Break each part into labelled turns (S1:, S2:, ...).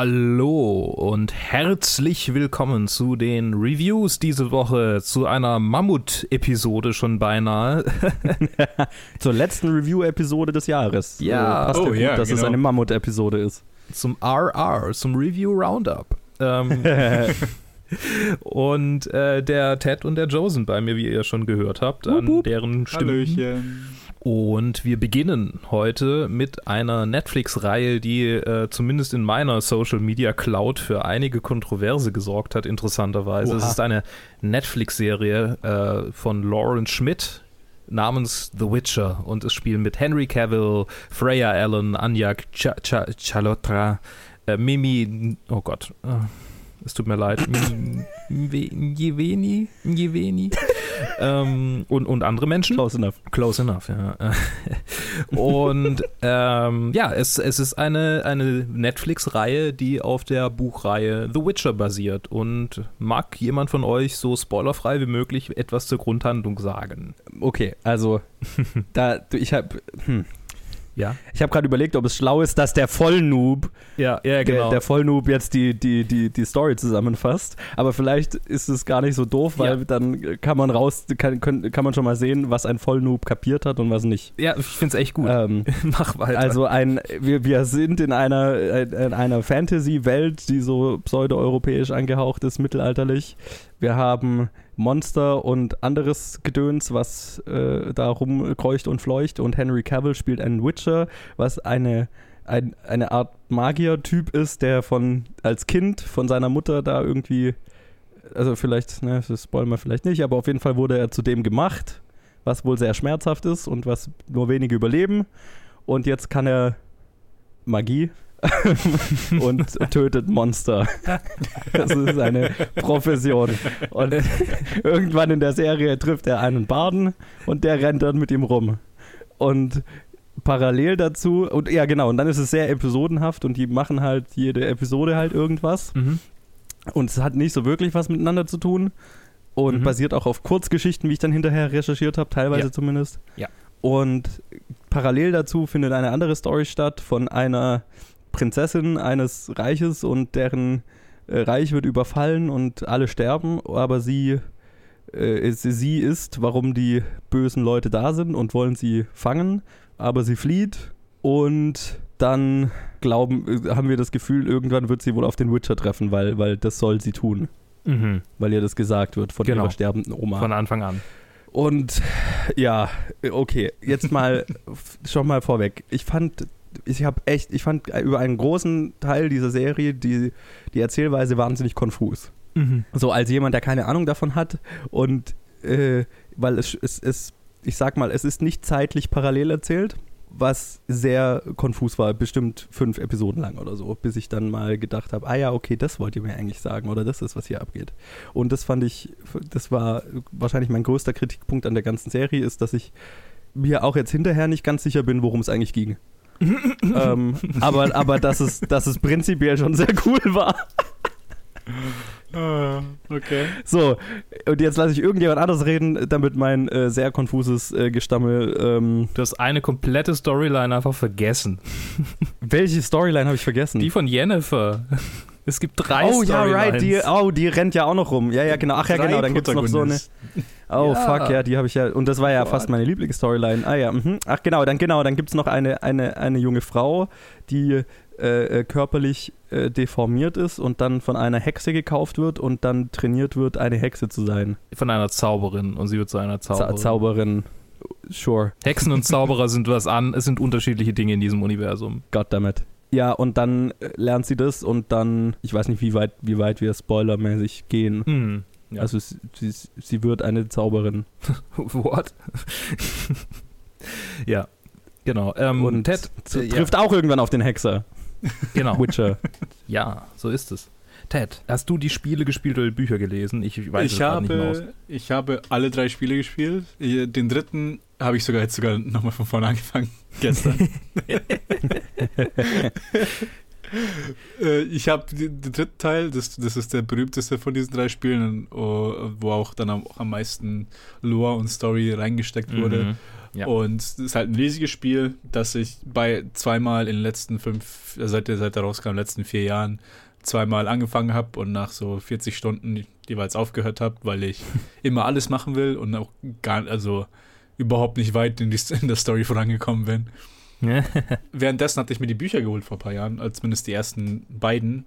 S1: Hallo und herzlich willkommen zu den Reviews diese Woche, zu einer Mammut-Episode schon beinahe.
S2: Zur letzten Review-Episode des Jahres.
S1: Ja.
S2: Äh, passt
S3: Oh,
S2: ja gut,
S3: ja,
S2: dass es
S3: genau.
S2: eine Mammut-Episode ist.
S1: zum RR, zum Review Roundup. Ähm, und äh, der Ted und der Joe sind bei mir, wie ihr schon gehört habt, an deren Stimmen.
S3: Hallöchen.
S1: Und wir beginnen heute mit einer Netflix-Reihe, die äh, zumindest in meiner Social Media Cloud für einige Kontroverse gesorgt hat, interessanterweise.
S2: Oha.
S1: Es ist eine Netflix-Serie äh, von Lawrence Schmidt namens The Witcher und es spielen mit Henry Cavill, Freya Allen, Anya Ch Ch Chalotra, äh, Mimi, oh Gott, äh, es tut mir leid, Njeveni, Njeveni ähm, und, und andere Menschen.
S2: Close enough.
S1: Close enough, ja. Und ähm, ja, es, es ist eine, eine Netflix-Reihe, die auf der Buchreihe The Witcher basiert. Und mag jemand von euch so spoilerfrei wie möglich etwas zur Grundhandlung sagen?
S2: Okay, also da ich habe hm,
S1: Ja,
S2: ich habe gerade überlegt, ob es schlau ist, dass der Vollnoob,
S1: ja, ja
S2: der, der Vollnoob jetzt die, die, die, die Story zusammenfasst. Aber vielleicht ist es gar nicht so doof, weil
S1: Ja.
S2: dann kann man raus, kann, kann, kann man schon mal sehen, was ein Vollnoob kapiert hat und was nicht.
S1: ja, ich finde es echt gut.
S2: Ähm,
S1: Mach weiter.
S2: Also ein, wir, wir sind in einer, in einer Fantasy-Welt, die so pseudo-europäisch angehaucht ist, mittelalterlich. Wir haben Monster und anderes Gedöns, was äh, da rumkreucht und fleucht. Und Henry Cavill spielt einen Witcher, was eine, ein, eine Art Magier-Typ ist, der von als Kind von seiner Mutter da irgendwie, also vielleicht, ne, das spoilern wir vielleicht nicht, aber auf jeden Fall wurde er zu dem gemacht, was wohl sehr schmerzhaft ist und was nur wenige überleben. Und jetzt kann er Magie und tötet Monster. Das ist eine Profession. Und irgendwann in der Serie trifft er einen Barden und der rennt dann mit ihm rum. Und parallel dazu, und ja genau, und dann ist es sehr episodenhaft und die machen halt jede Episode halt irgendwas.
S1: mhm.
S2: Und es hat nicht so wirklich was miteinander zu tun. Und
S1: Mhm.
S2: basiert auch auf Kurzgeschichten, wie ich dann hinterher recherchiert habe, teilweise
S1: Ja.
S2: zumindest.
S1: Ja.
S2: Und parallel dazu findet eine andere Story statt von einer Prinzessin eines Reiches und deren äh, Reich wird überfallen und alle sterben, aber sie, äh, ist, sie ist, warum die bösen Leute da sind und wollen sie fangen, aber sie flieht und dann glauben, äh, haben wir das Gefühl, irgendwann wird sie wohl auf den Witcher treffen, weil, weil das soll sie tun,
S1: Mhm.
S2: weil ihr das gesagt wird von
S1: Genau.
S2: ihrer sterbenden Oma.
S1: Von Anfang an.
S2: Und ja, okay, jetzt mal schon mal vorweg. Ich fand, ich habe echt, ich fand über einen großen Teil dieser Serie die, die Erzählweise wahnsinnig konfus.
S1: Mhm.
S2: So als jemand, der keine Ahnung davon hat und äh, weil es, es, es, ich sag mal, es ist nicht zeitlich parallel erzählt, was sehr konfus war, bestimmt fünf Episoden lang oder so, bis ich dann mal gedacht habe, ah ja, okay, das wollt ihr mir eigentlich sagen oder das ist, was hier abgeht. Und das fand ich, das war wahrscheinlich mein größter Kritikpunkt an der ganzen Serie, ist, dass ich mir auch jetzt hinterher nicht ganz sicher bin, worum es eigentlich ging. Ähm, aber aber dass, es, dass es prinzipiell schon sehr cool war.
S3: Ah, okay.
S2: So, und jetzt lasse ich irgendjemand anders reden, damit mein äh, sehr konfuses äh, Gestammel. Ähm,
S1: Du hast eine komplette Storyline einfach vergessen.
S2: welche Storyline habe ich vergessen?
S1: Die von Jennifer. Es gibt drei
S2: oh ja, right, die, oh, die rennt ja auch noch rum. Ja, ja, genau. Ach ja,
S3: Drei
S2: genau, dann gibt es noch so eine. Oh,
S1: Ja.
S2: fuck, ja, die habe ich ja. Und das war ja
S1: Gott.
S2: fast meine Lieblingsstoryline. Ah ja, mhm. ach genau, dann genau, dann gibt es noch eine, eine, eine junge Frau, die äh, äh, körperlich äh, deformiert ist und dann von einer Hexe gekauft wird und dann trainiert wird, eine Hexe zu sein.
S1: Von einer Zauberin und sie wird zu einer
S2: Za
S1: Zauberin.
S2: Zauberin. Sure.
S1: Hexen und Zauberer sind was an, es sind unterschiedliche Dinge in diesem Universum.
S2: Goddammit. Ja, und dann äh, lernt sie das und dann, ich weiß nicht, wie weit, wie weit wir spoilermäßig gehen.
S1: Hm. Ja.
S2: Also sie, sie, sie wird eine Zauberin.
S1: What? ja, genau. Ähm,
S2: und
S1: Ted, äh,
S2: trifft auch irgendwann auf den Hexer,
S1: ja, genau.
S2: Witcher.
S1: Ja, so ist es. Ted, hast du die Spiele gespielt oder die Bücher gelesen? Ich weiß es
S3: Ich
S1: gerade nicht mehr aus.
S3: habe, ich habe alle drei Spiele gespielt. Den dritten habe ich sogar jetzt sogar nochmal von vorne angefangen. Gestern. Äh, ich habe den, dritten Teil, das, das ist der berühmteste von diesen drei Spielen, wo auch dann am, am meisten Lore und Story reingesteckt wurde.
S1: Mhm. Ja.
S3: Und es ist halt ein riesiges Spiel, das ich bei zweimal in den letzten fünf, seit der, seit rauskam, in den letzten vier Jahren, zweimal angefangen habe und nach so 40 Stunden jeweils aufgehört habe, weil ich immer alles machen will und auch gar, also überhaupt nicht weit in, die, in der Story vorangekommen bin. Währenddessen hatte ich mir die Bücher geholt vor ein paar Jahren, zumindest die ersten beiden.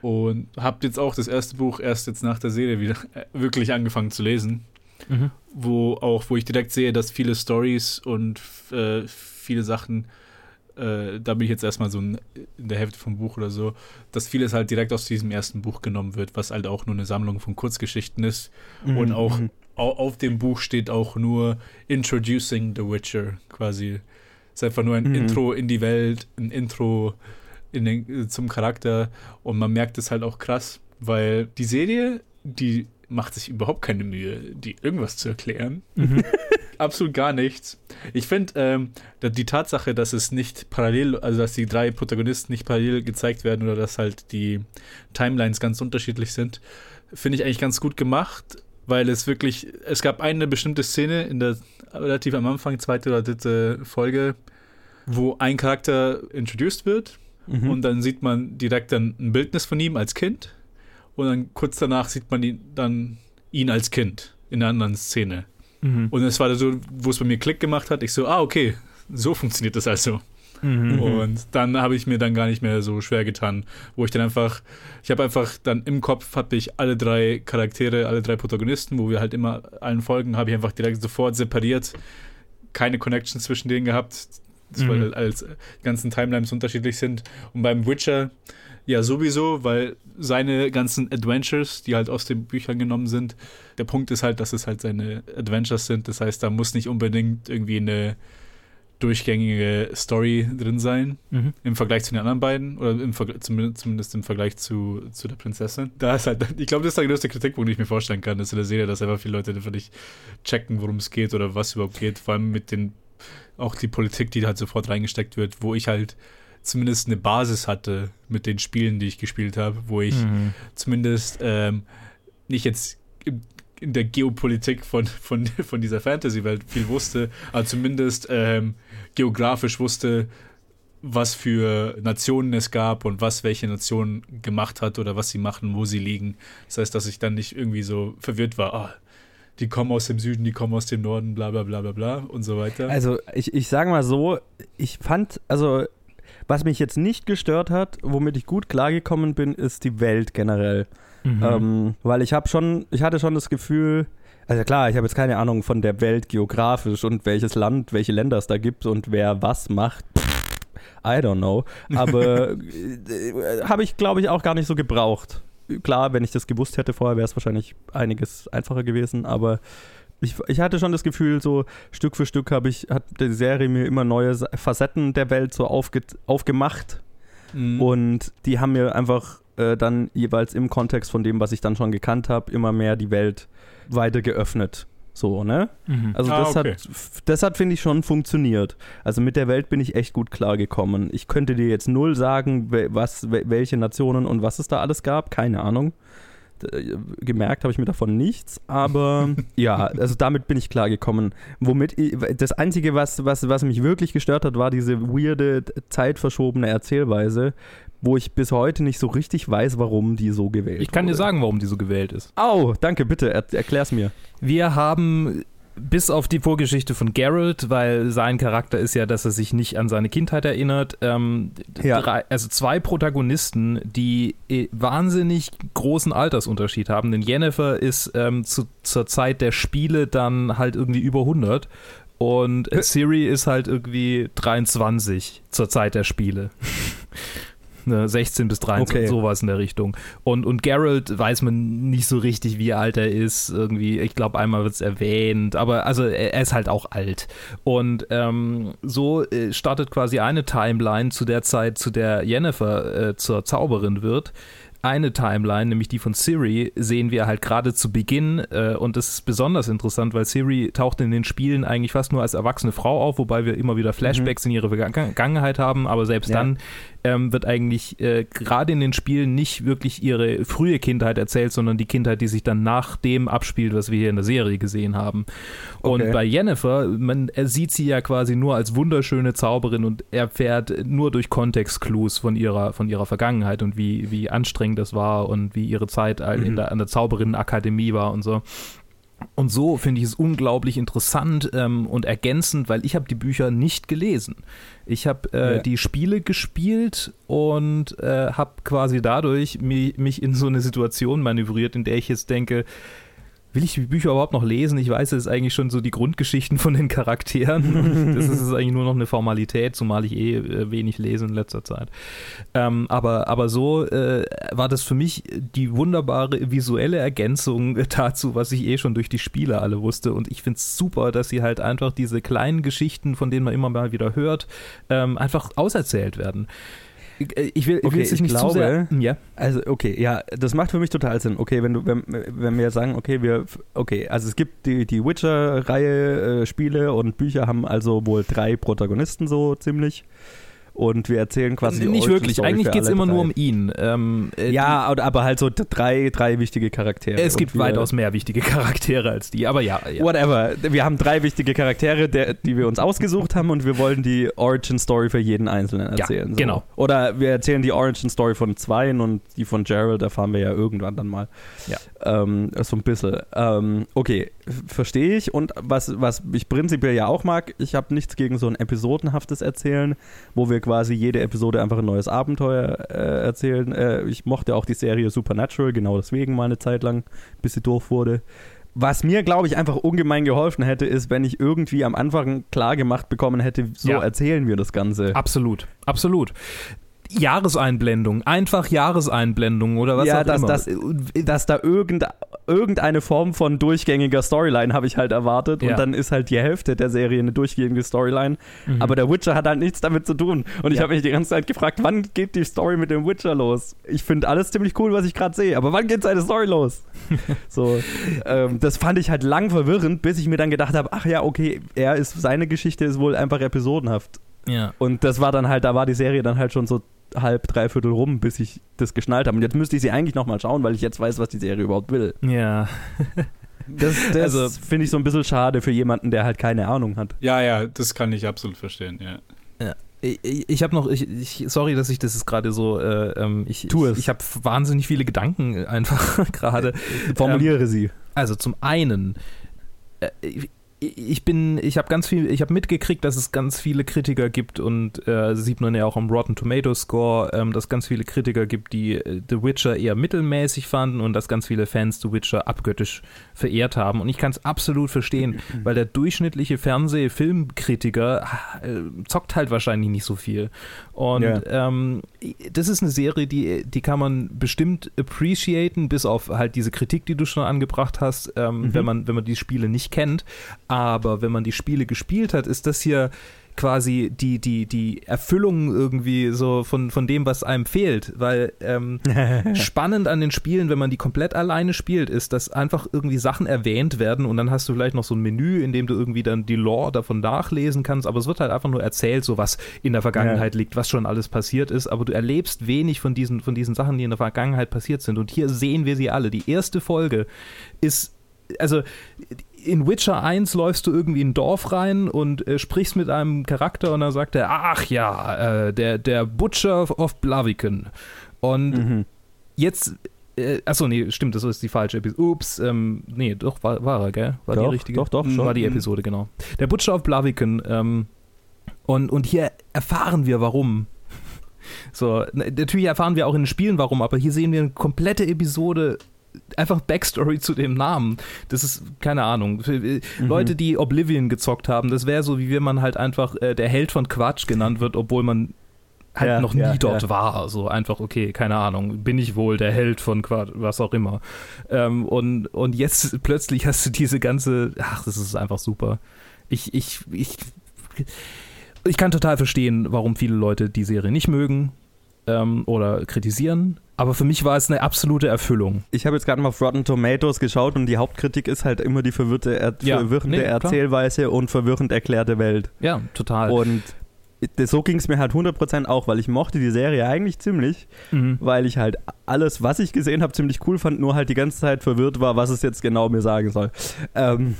S3: Und habe jetzt auch das erste Buch erst jetzt nach der Serie wieder äh, wirklich angefangen zu lesen.
S1: Mhm.
S3: Wo auch, wo ich direkt sehe, dass viele Stories und äh, viele Sachen, äh, da bin ich jetzt erstmal so in, der Hälfte vom Buch oder so, dass vieles halt direkt aus diesem ersten Buch genommen wird, was halt auch nur eine Sammlung von Kurzgeschichten ist.
S2: Mhm.
S3: Und auch au- auf dem Buch steht auch nur Introducing the Witcher quasi. ist einfach nur ein
S2: Mhm.
S3: Intro in die Welt, ein Intro in den, zum Charakter und man merkt es halt auch krass, weil die Serie, die macht sich überhaupt keine Mühe, die irgendwas zu erklären.
S1: Mhm.
S3: Absolut gar nichts. Ich finde ähm, die Tatsache, dass es nicht parallel, also dass die drei Protagonisten nicht parallel gezeigt werden oder dass halt die Timelines ganz unterschiedlich sind, finde ich eigentlich ganz gut gemacht, weil es wirklich, es gab eine bestimmte Szene in der relativ am Anfang, zweite oder dritte Folge, wo ein Charakter introduced wird
S2: Mhm.
S3: und dann sieht man direkt dann ein Bildnis von ihm als Kind und dann kurz danach sieht man ihn dann ihn als Kind in einer anderen Szene.
S1: Mhm.
S3: Und es war so, wo es bei mir Klick gemacht hat, ich so, ah, okay, so funktioniert das also.
S1: Mhm.
S3: Und dann habe ich mir dann gar nicht mehr so schwer getan, wo ich dann einfach, ich habe einfach dann im Kopf hatte ich alle drei Charaktere, alle drei Protagonisten, wo wir halt immer allen Folgen, habe ich einfach direkt sofort separiert, keine Connection zwischen denen gehabt, das, weil
S1: Mhm.
S3: halt als die ganzen Timelines unterschiedlich sind. Und beim Witcher ja sowieso, weil seine ganzen Adventures, die halt aus den Büchern genommen sind, der Punkt ist halt, dass es halt seine Adventures sind. Das heißt, da muss nicht unbedingt irgendwie eine durchgängige Story drin sein
S1: Mhm.
S3: im Vergleich zu den anderen beiden oder im Vergleich, zumindest, im Vergleich zu, zu der Prinzessin. Da ist halt, ich glaube, das ist der größte Kritikpunkt, den ich mir vorstellen kann, ist in der Serie, dass einfach viele Leute einfach nicht checken, worum es geht oder was überhaupt geht. Vor allem mit den, auch die Politik, die halt sofort reingesteckt wird, wo ich halt zumindest eine Basis hatte mit den Spielen, die ich gespielt habe, wo ich
S1: Mhm.
S3: zumindest ähm, nicht jetzt im, in der Geopolitik von, von, von dieser Fantasy-Welt viel wusste, aber zumindest ähm, geografisch wusste, was für Nationen es gab und was welche Nation gemacht hat oder was sie machen, wo sie liegen. Das heißt, dass ich dann nicht irgendwie so verwirrt war, ah, die kommen aus dem Süden, die kommen aus dem Norden, bla bla bla bla bla und so weiter.
S2: Also ich, ich sage mal so, ich fand, also was mich jetzt nicht gestört hat, womit ich gut klargekommen bin, ist die Welt generell.
S1: Mhm.
S2: Ähm, weil ich habe schon, ich hatte schon das Gefühl, also klar, ich habe jetzt keine Ahnung von der Welt geografisch und welches Land, welche Länder es da gibt und wer was macht. Pff, I don't know. Aber äh, habe ich, glaube ich, auch gar nicht so gebraucht. Klar, wenn ich das gewusst hätte vorher, wäre es wahrscheinlich einiges einfacher gewesen, aber ich, ich hatte schon das Gefühl, so Stück für Stück habe ich, hat die Serie mir immer neue Facetten der Welt so aufge, aufgemacht
S3: Mhm.
S2: und die haben mir einfach äh, dann jeweils im Kontext von dem, was ich dann schon gekannt habe, immer mehr die Welt weiter geöffnet. So, ne?
S1: Mhm.
S2: Also
S3: Ah,
S2: das
S3: okay.
S2: hat, das hat, finde ich, schon funktioniert. Also mit der Welt bin ich echt gut klargekommen. Ich könnte dir jetzt null sagen, was, we- welche Nationen und was es da alles gab. Keine Ahnung. D- Gemerkt habe ich mir davon nichts, aber ja, also damit bin ich klargekommen. Womit ich, das Einzige, was, was, was mich wirklich gestört hat, war diese weirde, zeitverschobene Erzählweise, wo ich bis heute nicht so richtig weiß, warum die so gewählt
S1: Ich kann dir
S2: wurde.
S1: sagen, warum die so gewählt ist.
S2: Au, danke, bitte, er, erklär's mir.
S1: Wir haben bis auf die Vorgeschichte von Geralt, weil sein Charakter ist ja, dass er sich nicht an seine Kindheit erinnert, ähm,
S2: Ja.
S1: drei, also zwei Protagonisten, die äh, wahnsinnig großen Altersunterschied haben. Denn Jennifer ist ähm, zu, zur Zeit der Spiele dann halt irgendwie über 100 und. Siri ist halt irgendwie 23 zur Zeit der Spiele. Ne, 16 bis 23,
S2: Okay.
S1: sowas in der Richtung. Und, und Geralt weiß man nicht so richtig, wie alt er ist. Irgendwie, ich glaube, einmal wird es erwähnt, aber also er, er ist halt auch alt. Und ähm, so äh, startet quasi eine Timeline zu der Zeit, zu der Jennifer äh, zur Zauberin wird. Eine Timeline, nämlich die von Siri, sehen wir halt gerade zu Beginn äh, und das ist besonders interessant, weil Siri taucht in den Spielen eigentlich fast nur als erwachsene Frau auf, wobei wir immer wieder Flashbacks in ihre Vergangenheit haben, aber selbst
S2: Ja.
S1: dann ähm, wird eigentlich äh, gerade in den Spielen nicht wirklich ihre frühe Kindheit erzählt, sondern die Kindheit, die sich dann nach dem abspielt, was wir hier in der Serie gesehen haben. Und
S2: Okay.
S1: bei Jennifer, man sieht sie ja quasi nur als wunderschöne Zauberin und erfährt nur durch Kontextclues von ihrer, von ihrer Vergangenheit und wie, wie anstrengend das war und wie ihre Zeit all- in
S2: Mhm.
S1: der, an der Zauberinnenakademie war und so. Und so finde ich es unglaublich interessant ähm, und ergänzend, weil ich habe die Bücher nicht gelesen. Ich habe äh,
S2: Ja.
S1: die Spiele gespielt und äh, habe quasi dadurch mi mich in so eine Situation manövriert, in der ich jetzt denke, will ich die Bücher überhaupt noch lesen? Ich weiß jetzt eigentlich schon so die Grundgeschichten von den Charakteren. Das ist eigentlich nur noch eine Formalität, zumal ich eh äh, wenig lese in letzter Zeit. Ähm, aber, aber so äh, war das für mich die wunderbare visuelle Ergänzung dazu, was ich eh schon durch die Spiele alle wusste. Und ich finde es super, dass sie halt einfach diese kleinen Geschichten, von denen man immer mal wieder hört, ähm, einfach auserzählt werden. Ich, äh, ich will, ich
S2: Okay,
S1: will
S2: ich
S1: nicht zu
S2: glaube-
S1: sehr. Ja.
S2: Also, okay, ja, das macht für mich total Sinn. Okay, wenn du, wenn, wenn wir sagen, okay, wir, okay, also es gibt die, die Witcher-Reihe, äh, Spiele und Bücher haben also wohl drei Protagonisten so ziemlich. Und wir erzählen quasi die
S1: nicht wirklich.
S2: Story
S1: Eigentlich geht es immer
S2: drei.
S1: nur um ihn. Ähm, äh,
S2: Ja, aber halt so drei, drei wichtige Charaktere.
S1: Es gibt weitaus mehr wichtige Charaktere als die, aber ja. ja.
S2: Whatever. Wir haben drei wichtige Charaktere, der, die wir uns ausgesucht haben und wir wollen die Origin Story für jeden Einzelnen
S1: Ja,
S2: erzählen. so.
S1: genau.
S2: Oder wir erzählen die Origin Story von zweien und die von Gerald erfahren wir ja irgendwann dann mal.
S1: Ja.
S2: Ähm, so ein bisschen. Ähm, okay, verstehe ich. Und was, was ich prinzipiell ja auch mag, ich habe nichts gegen so ein episodenhaftes Erzählen, wo wir quasi jede Episode einfach ein neues Abenteuer äh, erzählen. Äh, ich mochte auch die Serie Supernatural, genau deswegen mal eine Zeit lang, bis sie doof wurde. Was mir, glaube ich, einfach ungemein geholfen hätte, ist, wenn ich irgendwie am Anfang klar gemacht bekommen hätte, so
S1: Ja.
S2: erzählen wir das Ganze.
S1: Absolut, absolut. Jahreseinblendung, einfach Jahreseinblendung oder was
S2: ja,
S1: auch
S2: dass,
S1: immer.
S2: dass, dass da irgend, irgendeine Form von durchgängiger Storyline habe ich halt erwartet.
S1: Ja.
S2: Und dann ist halt die Hälfte der Serie eine durchgängige Storyline.
S1: Mhm.
S2: Aber der Witcher hat halt nichts damit zu tun. Und ich
S1: Ja.
S2: habe mich die ganze Zeit gefragt, wann geht die Story mit dem Witcher los? Ich finde alles ziemlich cool, was ich gerade sehe. Aber wann geht seine Story los? so, ähm, das fand ich halt lang verwirrend, bis ich mir dann gedacht habe, ach ja, okay, er ist, seine Geschichte ist wohl einfach episodenhaft.
S1: Ja.
S2: Und das war dann halt, da war die Serie dann halt schon so halb, dreiviertel rum, bis ich das geschnallt habe. Und jetzt müsste ich sie eigentlich nochmal schauen, weil ich jetzt weiß, was die Serie überhaupt will.
S1: Ja.
S2: Das, das
S1: Also-
S2: finde ich so ein bisschen schade für jemanden, der halt keine Ahnung hat.
S3: Ja, ja, das kann ich absolut verstehen, ja.
S1: Ich, ich habe noch, ich, ich, sorry, dass ich das gerade so, äh, ähm, ich,
S2: Tu
S1: ich,
S2: es.
S1: ich habe wahnsinnig viele Gedanken einfach gerade.
S2: Formuliere sie.
S1: Also zum einen, äh, ich, bin, ich habe ganz viel, ich habe mitgekriegt, dass es ganz viele Kritiker gibt und äh, sieht man ja auch am Rotten Tomato Score, ähm, dass ganz viele Kritiker gibt, die äh, The Witcher eher mittelmäßig fanden und dass ganz viele Fans The Witcher abgöttisch verehrt haben. Und ich kann es absolut verstehen, weil der durchschnittliche Fernseh-Filmkritiker äh, zockt halt wahrscheinlich nicht so viel. Und
S2: Ja.
S1: ähm, das ist eine Serie, die, die kann man bestimmt appreciaten, bis auf halt diese Kritik, die du schon angebracht hast, ähm,
S2: Mhm.
S1: wenn, man, wenn man die Spiele nicht kennt. Aber wenn man die Spiele gespielt hat, ist das hier quasi die, die, die Erfüllung irgendwie so von, von dem, was einem fehlt. Weil ähm, spannend an den Spielen, wenn man die komplett alleine spielt, ist, dass einfach irgendwie Sachen erwähnt werden und dann hast du vielleicht noch so ein Menü, in dem du irgendwie dann die Lore davon nachlesen kannst, aber es wird halt einfach nur erzählt, so was in der Vergangenheit liegt, was schon alles passiert ist, aber du erlebst wenig von diesen, von diesen Sachen, die in der Vergangenheit passiert sind. Und hier sehen wir sie alle. Die erste Folge ist, also in Witcher 1 läufst du irgendwie in ein Dorf rein und äh, sprichst mit einem Charakter und dann sagt er, ach ja, äh, der, der Butcher of Blaviken. Und
S2: Mhm.
S1: jetzt, äh, achso, nee, stimmt, das ist die falsche Episode. Ups, ähm, nee, doch, war, war er, gell? War
S2: Doch,
S1: die richtige?
S2: doch, doch,
S1: Hm,
S2: schon.
S1: War die
S2: Mhm.
S1: Episode, genau. Der Butcher of Blaviken, ähm, und, und hier erfahren wir, warum. So, na- natürlich erfahren wir auch in den Spielen, warum, aber hier sehen wir eine komplette Episode, einfach Backstory zu dem Namen. Das ist, keine Ahnung, für, äh,
S2: Mhm.
S1: Leute, die Oblivion gezockt haben, das wäre so, wie wenn man halt einfach äh, der Held von Quatsch genannt wird, obwohl man halt
S2: Ja,
S1: noch nie
S2: ja,
S1: dort
S2: ja.
S1: war. So einfach, okay, keine Ahnung, bin ich wohl der Held von Quatsch, was auch immer. Ähm, und, und jetzt plötzlich hast du diese ganze, ach, das ist einfach super. Ich, ich, ich, ich kann total verstehen, warum viele Leute die Serie nicht mögen ähm, oder kritisieren. Aber für mich war es eine absolute Erfüllung.
S2: Ich habe jetzt gerade mal auf Rotten Tomatoes geschaut und die Hauptkritik ist halt immer die verwirrte, er
S1: Ja,
S2: verwirrende
S1: nee.
S2: Erzählweise und verwirrend erklärte Welt.
S1: Ja, total.
S2: Und das, so ging es mir halt 100% auch, weil ich mochte die Serie eigentlich ziemlich,
S1: Mhm.
S2: weil ich halt alles, was ich gesehen habe, ziemlich cool fand, nur halt die ganze Zeit verwirrt war, was es jetzt genau mir sagen soll. Ähm,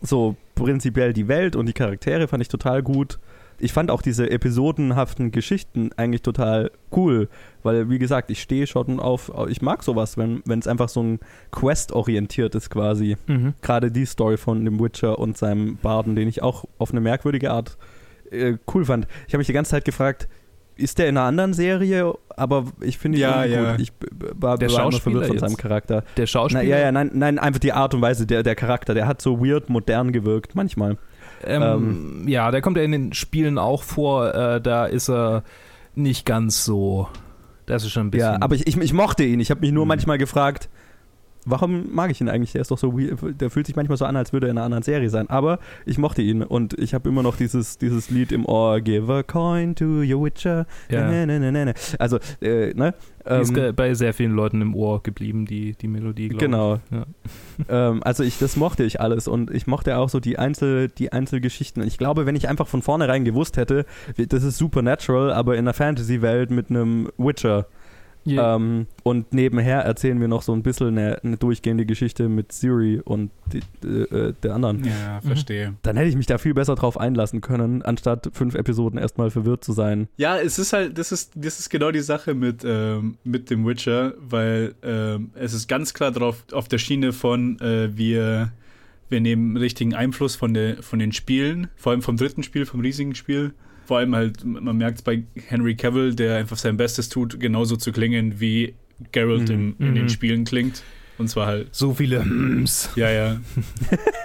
S2: so prinzipiell die Welt und die Charaktere fand ich total gut. Ich fand auch diese episodenhaften Geschichten eigentlich total cool, weil, wie gesagt, ich stehe schon auf, ich mag sowas, wenn wenn es einfach so ein Quest-orientiert ist quasi.
S1: Mhm.
S2: Gerade die Story von dem Witcher und seinem Barden, den ich auch auf eine merkwürdige Art äh, cool fand. Ich habe mich die ganze Zeit gefragt, ist der in einer anderen Serie? Aber ich finde ihn
S3: Ja,
S2: gut. Ich war,
S1: Der
S2: war verwirrt von seinem Charakter.
S1: Der
S2: Na,
S1: Schauspieler.
S2: ja, ja, nein, nein, einfach die Art und Weise, der, der Charakter, der hat so weird modern gewirkt, manchmal.
S1: Ähm, ja, der kommt ja in den Spielen auch vor. Äh, da ist er nicht ganz so. Das ist schon ein bisschen.
S2: Ja, aber ich, ich, ich mochte ihn. Ich habe mich nur
S1: Mhm.
S2: manchmal gefragt, warum mag ich ihn eigentlich? Der ist doch so weird. Der fühlt sich manchmal so an, als würde er in einer anderen Serie sein. Aber ich mochte ihn und ich habe immer noch dieses, dieses Lied im Ohr: Give a coin to your Witcher.
S1: ja.
S2: Ne, ne, ne. Also, äh, ne?
S1: Ist
S2: Ähm,
S1: ge- bei sehr vielen Leuten im Ohr geblieben, die, die Melodie, glaube
S2: Genau.
S1: ich. Ja.
S2: ähm, also ich, das mochte ich alles und ich mochte auch so die, Einzel, die Einzelgeschichten. Ich glaube, wenn ich einfach von vornherein gewusst hätte, das ist Supernatural, aber in einer Fantasy-Welt mit einem Witcher.
S1: Ja.
S2: Ähm, und nebenher erzählen wir noch so ein bisschen eine, eine durchgehende Geschichte mit Siri und die, äh, der anderen.
S3: Ja,
S1: Mhm.
S3: verstehe.
S2: Dann hätte ich mich da viel besser drauf einlassen können, anstatt fünf Episoden erstmal verwirrt zu sein.
S3: Ja, es ist halt, das ist, das ist genau die Sache mit, ähm, mit dem Witcher, weil ähm, es ist ganz klar drauf auf der Schiene von äh, wir, wir nehmen richtigen Einfluss von, der, von den Spielen, vor allem vom dritten Spiel, vom riesigen Spiel. Vor allem halt, man merkt es bei Henry Cavill, der einfach sein Bestes tut, genauso zu klingen, wie Geralt
S2: Mhm.
S3: im, in
S1: Mhm.
S3: den Spielen klingt. Und zwar halt
S1: so viele Hms.
S3: ja, ja.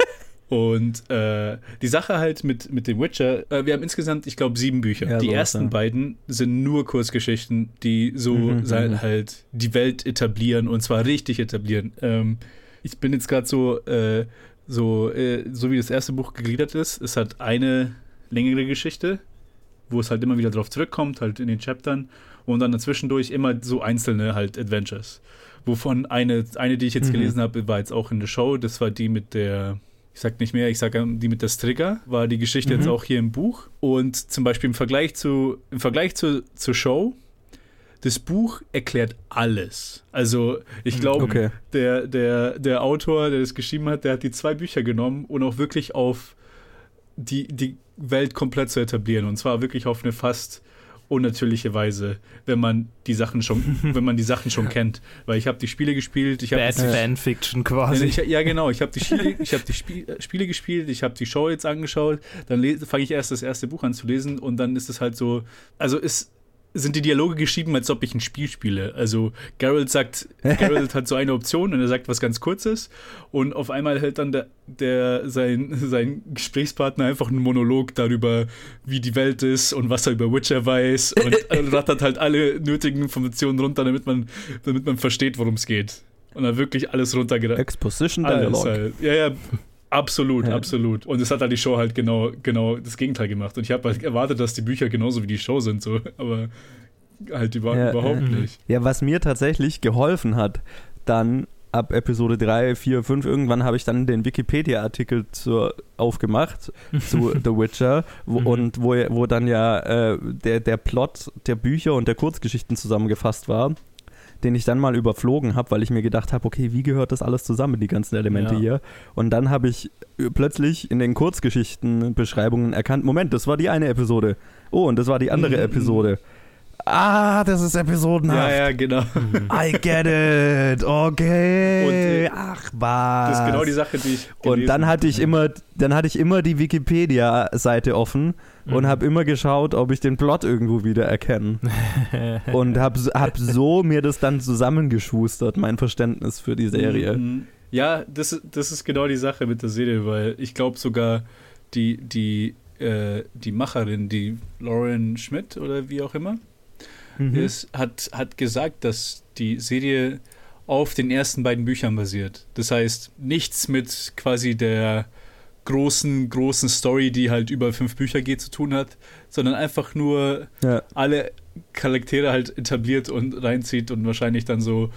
S3: Und äh, die Sache halt mit, mit dem Witcher, äh, wir haben insgesamt, ich glaube, sieben Bücher.
S2: Ja,
S3: die
S2: sowas,
S3: ersten
S2: ja.
S3: beiden sind nur Kurzgeschichten, die so
S2: Mhm,
S3: sein,
S2: mhm.
S3: halt die Welt etablieren und zwar richtig etablieren. Ähm, ich bin jetzt gerade so, äh, so, äh, so wie das erste Buch gegliedert ist. Es hat eine längere Geschichte, wo es halt immer wieder drauf zurückkommt, halt in den Chaptern. Und dann dazwischendurch immer so einzelne halt Adventures. Wovon eine, eine die ich jetzt
S2: Mhm.
S3: gelesen habe, war jetzt auch in der Show. Das war die mit der, ich sag nicht mehr, ich sag ähm, die mit der Strigger, war die Geschichte
S2: Mhm.
S3: jetzt auch hier im Buch. Und zum Beispiel im Vergleich zu, im Vergleich zu, zur Show, das Buch erklärt alles. Also ich glaube,
S2: Okay.
S3: der, der, der Autor, der das geschrieben hat, der hat die zwei Bücher genommen und auch wirklich auf die, die Welt komplett zu etablieren. Und zwar wirklich auf eine fast unnatürliche Weise, wenn man die Sachen schon, wenn man die Sachen schon kennt. Weil ich habe die Spiele gespielt, ich habe
S1: Bad Fanfiction quasi.
S3: ich, ja, genau. Ich habe die, Spiele, ich hab die Spiel, äh, Spiele gespielt, ich habe die Show jetzt angeschaut. Dann fange ich erst das erste Buch an zu lesen und dann ist es halt so. Also es sind die Dialoge geschrieben, als ob ich ein Spiel spiele. Also Geralt sagt, Geralt hat so eine Option und er sagt was ganz Kurzes und auf einmal hält dann der, der sein, sein Gesprächspartner einfach einen Monolog darüber, wie die Welt ist und was er über Witcher weiß und rattert halt alle nötigen Informationen runter, damit man, damit man versteht, worum es geht. Und dann wirklich alles runtergerannt.
S2: Exposition
S3: Alles
S2: Dialogue.
S3: halt. Ja, ja, absolut,
S2: Ja.
S3: absolut. Und es hat halt die Show halt genau, genau das Gegenteil gemacht. Und ich habe halt erwartet, dass die Bücher genauso wie die Show sind, so, aber halt über,
S2: Ja,
S3: überhaupt
S1: ja.
S3: nicht.
S2: Ja, was mir tatsächlich geholfen hat, dann ab Episode 3, 4, 5, irgendwann habe ich dann den Wikipedia-Artikel zur- aufgemacht zu The Witcher wo,
S1: Mhm.
S2: und wo, wo dann ja äh, der, der Plot der Bücher und der Kurzgeschichten zusammengefasst war, den ich dann mal überflogen habe, weil ich mir gedacht habe, okay, wie gehört das alles zusammen, die ganzen Elemente
S1: Ja.
S2: hier? Und dann habe ich äh, plötzlich in den Kurzgeschichten-Beschreibungen erkannt, Moment, das war die eine Episode. Oh, und das war die andere
S3: Mhm.
S2: Episode. Ah, das ist episodenhaft.
S3: Ja, ja, genau.
S2: I get it. Okay.
S3: Und, äh,
S2: Ach was.
S3: Das ist genau die Sache, die ich.
S2: Und dann hatte ich immer, dann hatte ich immer die Wikipedia-Seite offen und
S1: Mhm.
S2: habe immer geschaut, ob ich den Plot irgendwo wieder erkenne. und habe hab so mir das dann zusammengeschustert, mein Verständnis für die Serie.
S3: Mhm. Ja, das, ist- das ist genau die Sache mit der Serie, weil ich glaube sogar die, die, äh, die Macherin, die Lauren Schmidt oder wie auch immer,
S2: Mhm.
S3: ist, hat, hat gesagt, dass die Serie auf den ersten beiden Büchern basiert. Das heißt, nichts mit quasi der großen, großen Story, die halt über fünf Bücher geht, zu tun hat, sondern einfach nur
S2: Ja.
S3: alle Charaktere halt etabliert und reinzieht und wahrscheinlich dann so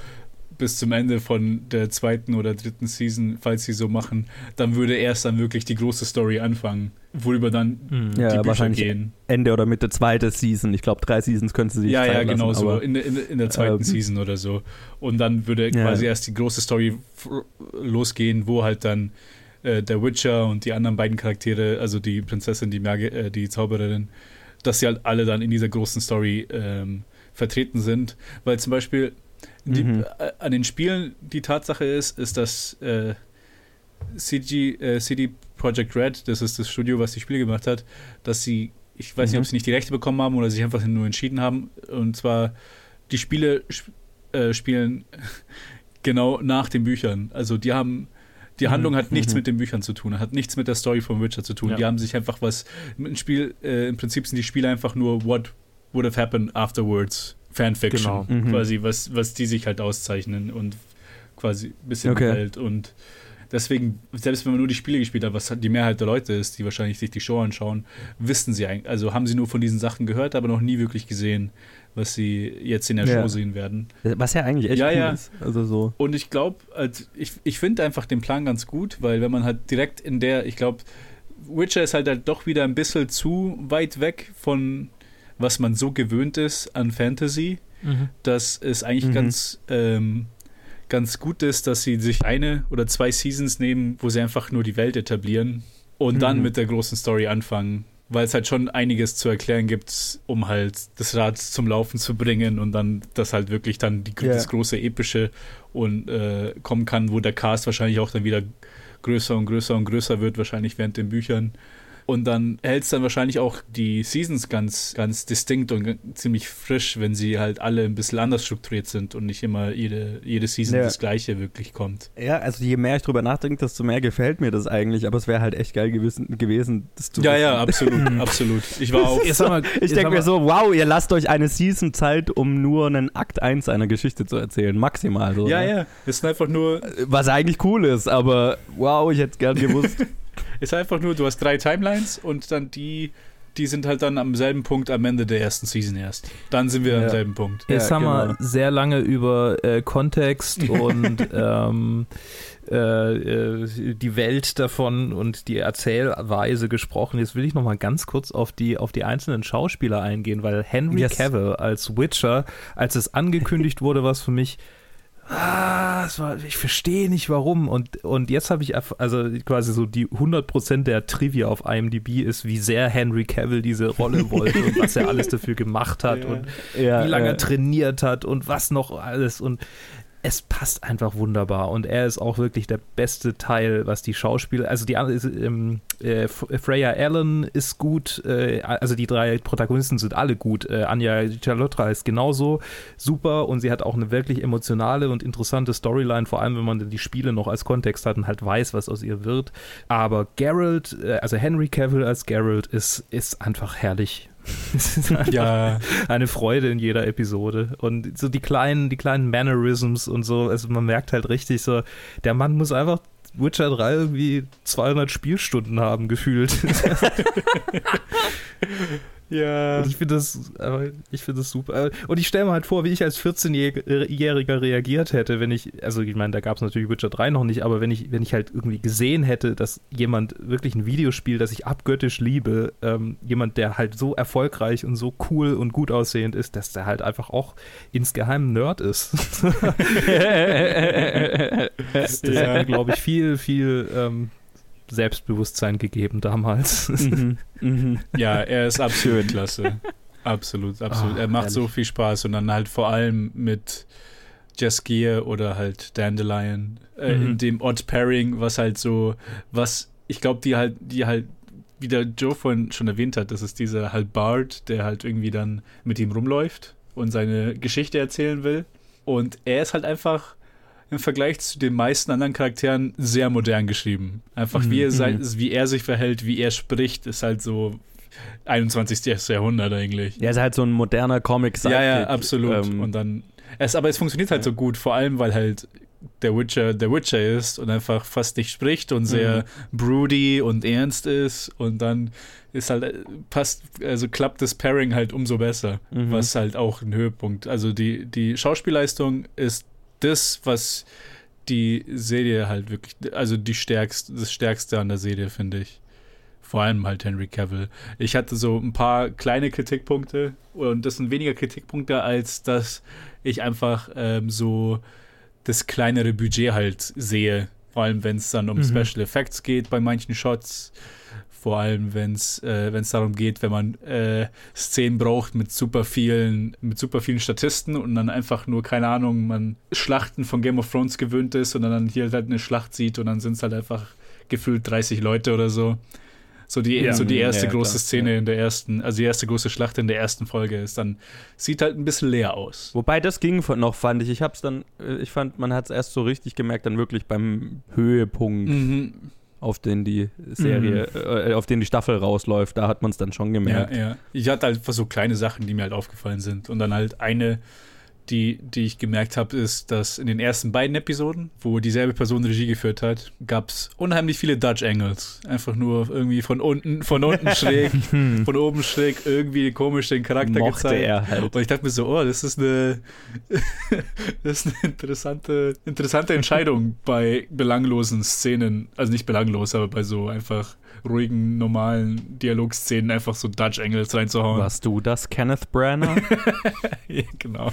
S3: bis zum Ende von der zweiten oder dritten Season, falls sie so machen, dann würde erst dann wirklich die große Story anfangen, worüber dann
S1: Mhm.
S3: die
S2: Ja,
S3: Bücher
S2: wahrscheinlich
S3: gehen.
S2: Ende oder Mitte zweite Season. Ich glaube, drei Seasons können sie sich
S3: Ja, ja,
S2: Zeit
S3: genau
S2: lassen,
S3: so.
S2: aber-
S3: In, der- in, der- in der zweiten
S2: ähm,
S3: Season oder so. Und dann würde
S2: Ja.
S3: quasi erst die große Story losgehen, wo halt dann äh, der Witcher und die anderen beiden Charaktere, also die Prinzessin, die, Magi äh, die Zaubererin, dass sie halt alle dann in dieser großen Story ähm, vertreten sind. Weil zum Beispiel die,
S2: Mhm.
S3: äh, an den Spielen die Tatsache ist, ist, dass äh, CG, äh, CD Projekt Red, das ist das Studio, was die Spiele gemacht hat, dass sie, ich weiß nicht,
S2: Mhm.
S3: ob sie nicht die Rechte bekommen haben oder sich einfach nur entschieden haben. Und zwar, die Spiele sp äh, spielen genau nach den Büchern. Also die haben, die
S1: Mhm.
S3: Handlung hat nichts
S2: Mhm.
S3: mit den Büchern zu tun, hat nichts mit der Story von Witcher zu tun.
S1: Ja.
S3: Die haben sich einfach was, im Spiel, äh, im Prinzip sind die Spiele einfach nur what would have happened afterwards. Fanfiction,
S1: Genau.
S2: Mhm.
S3: quasi, was, was die sich halt auszeichnen und quasi ein bisschen
S2: Okay.
S3: Welt und deswegen, selbst wenn man nur die Spiele gespielt hat, was die Mehrheit der Leute ist, die wahrscheinlich sich die Show anschauen, wissen sie eigentlich, also haben sie nur von diesen Sachen gehört, aber noch nie wirklich gesehen, was sie jetzt in der
S2: Ja.
S3: Show sehen werden.
S2: Was ja eigentlich echt
S3: Ja,
S2: cool
S3: ja.
S2: ist. Also so.
S3: Und ich glaube, ich, ich finde einfach den Plan ganz gut, weil wenn man halt direkt in der, ich glaube, Witcher ist halt, halt doch wieder ein bisschen zu weit weg von was man so gewöhnt ist an Fantasy,
S1: Mhm.
S3: dass es eigentlich
S2: Mhm.
S3: ganz, ähm, ganz gut ist, dass sie sich eine oder zwei Seasons nehmen, wo sie einfach nur die Welt etablieren und dann
S2: Mhm.
S3: mit der großen Story anfangen. Weil es halt schon einiges zu erklären gibt, um halt das Rad zum Laufen zu bringen und dann das halt wirklich dann die,
S2: Ja.
S3: das große Epische und äh, kommen kann, wo der Cast wahrscheinlich auch dann wieder größer und größer und größer wird, wahrscheinlich während den Büchern. Und dann hält es dann wahrscheinlich auch die Seasons ganz, ganz distinkt und ziemlich frisch, wenn sie halt alle ein bisschen anders strukturiert sind und nicht immer jede, jede Season
S2: Ja.
S3: das Gleiche wirklich kommt.
S2: Ja, also je mehr ich drüber nachdenke, desto mehr gefällt mir das eigentlich. Aber es wäre halt echt geil gewesen, gewesen das zu
S3: Ja, ja, absolut, absolut. Ich war auch.
S1: Sag mal,
S2: Ich denke mir so, wow, ihr lasst euch eine Season Zeit, um nur einen Akt 1 einer Geschichte zu erzählen. Maximal so.
S3: Ja,
S2: ne?
S3: ja. Es ist einfach nur,
S2: Was eigentlich cool ist, aber wow, ich hätte es gern gewusst.
S3: ist einfach nur, du hast drei Timelines und dann die, die sind halt dann am selben Punkt am Ende der ersten Season erst. Dann sind wir
S2: Ja.
S3: am selben Punkt.
S1: Jetzt
S2: Ja,
S1: haben wir
S2: genau.
S1: sehr lange über äh, Kontext und ähm, äh, äh, die Welt davon und die Erzählweise gesprochen. Jetzt will ich noch mal ganz kurz auf die, auf die einzelnen Schauspieler eingehen, weil Henry
S2: Yes.
S1: Cavill als Witcher, als es angekündigt wurde, was für mich Ah, es war, ich verstehe nicht warum. Und, und jetzt habe ich, also quasi so die 100% der Trivia auf IMDb ist, wie sehr Henry Cavill diese Rolle wollte und was er alles dafür gemacht hat
S3: Ja.
S1: und
S2: ja,
S1: wie lange
S2: äh,
S1: er trainiert hat und was noch alles. Und es passt einfach wunderbar. Und er ist auch wirklich der beste Teil, was die Schauspieler, also die ähm, äh, F- Freya Allen ist gut, äh, also die drei Protagonisten sind alle gut. Äh, Anja Chalotra ist genauso super und sie hat auch eine wirklich emotionale und interessante Storyline, vor allem wenn man die Spiele noch als Kontext hat und halt weiß, was aus ihr wird. Aber Geralt, äh, also Henry Cavill als Geralt ist, ist einfach herrlich. Es ist einfach
S3: Ja,
S1: eine Freude in jeder Episode. Und so die kleinen, die kleinen Mannerisms und so, also man merkt halt richtig so, der Mann muss einfach Witcher 3 irgendwie 200 Spielstunden haben, gefühlt.
S3: ja.
S1: Und ich finde das, ich finde das super. Und ich stelle mir halt vor, wie ich als 14-Jähriger reagiert hätte, wenn ich, also ich meine, da gab es natürlich Witcher 3 noch nicht, aber wenn ich, wenn ich halt irgendwie gesehen hätte, dass jemand wirklich ein Videospiel, das ich abgöttisch liebe, ähm, jemand, der halt so erfolgreich und so cool und gut aussehend ist, dass der halt einfach auch insgeheim ein Nerd ist. das das
S3: Ja.
S1: glaube ich, viel, viel ähm, Selbstbewusstsein gegeben damals.
S2: mhm, mhm.
S3: Ja, er ist absolut klasse. Absolut, absolut.
S1: Ah,
S3: er macht so
S1: herrlich.
S3: viel Spaß und dann halt vor allem mit Jaskier oder halt Dandelion äh,
S1: Mhm.
S3: in dem Odd Pairing, was halt so, was ich glaube, die halt, die halt, wie der Joe vorhin schon erwähnt hat, das ist dieser halt Bard, der halt irgendwie dann mit ihm rumläuft und seine Geschichte erzählen will. Und er ist halt einfach im Vergleich zu den meisten anderen Charakteren sehr modern geschrieben. Einfach wie er, sein, wie er sich verhält, wie er spricht, ist halt so 21. Jahrhundert eigentlich.
S2: Er ist halt so ein moderner comic
S3: Ja, ja, absolut.
S2: Ähm,
S3: und dann, es, aber es funktioniert halt so gut, vor allem weil halt der Witcher der Witcher ist und einfach fast nicht spricht und sehr broody und ernst ist und dann ist halt passt also klappt das Pairing halt umso besser,
S2: Mhm.
S3: was halt auch ein Höhepunkt. Also die die Schauspielleistung ist das, was die Serie halt wirklich, also die stärkste, das Stärkste an der Serie, finde ich. Vor allem halt Henry Cavill. Ich hatte so ein paar kleine Kritikpunkte und das sind weniger Kritikpunkte, als dass ich einfach ähm, so das kleinere Budget halt sehe. Vor allem, wenn es dann um mhm. Special Effects geht bei manchen Shots. Vor allem, wenn es äh, darum geht, wenn man äh, Szenen braucht mit super vielen, mit super vielen Statisten und dann einfach nur, keine Ahnung, man Schlachten von Game of Thrones gewöhnt ist und dann hier halt eine Schlacht sieht und dann sind es halt einfach gefühlt 30 Leute oder so. So die, ja, so die erste ja, große klar, Szene ja. in der ersten, also die erste große Schlacht in der ersten Folge ist dann, sieht halt ein bisschen leer aus.
S2: Wobei das ging noch, fand ich. Ich hab's dann, äh, ich fand, man hat es erst so richtig gemerkt, dann wirklich beim Höhepunkt. Mhm auf den die Serie, mhm. äh, auf den die Staffel rausläuft, da hat man es dann schon gemerkt.
S3: Ja, ja. Ich hatte halt so kleine Sachen, die mir halt aufgefallen sind. Und dann halt eine die, die ich gemerkt habe, ist, dass in den ersten beiden Episoden, wo dieselbe Person Regie geführt hat, gab es unheimlich viele Dutch Angles. Einfach nur irgendwie von unten, von unten schräg, von oben schräg, irgendwie komisch den Charakter
S2: Mochte gezeigt. Er halt.
S3: Und ich dachte mir so, oh, das ist eine, das ist eine interessante, interessante Entscheidung bei belanglosen Szenen. Also nicht belanglos, aber bei so einfach ruhigen, normalen Dialogszenen einfach so Dutch Angles reinzuhauen.
S2: Warst du das, Kenneth Branagh?
S3: ja, genau.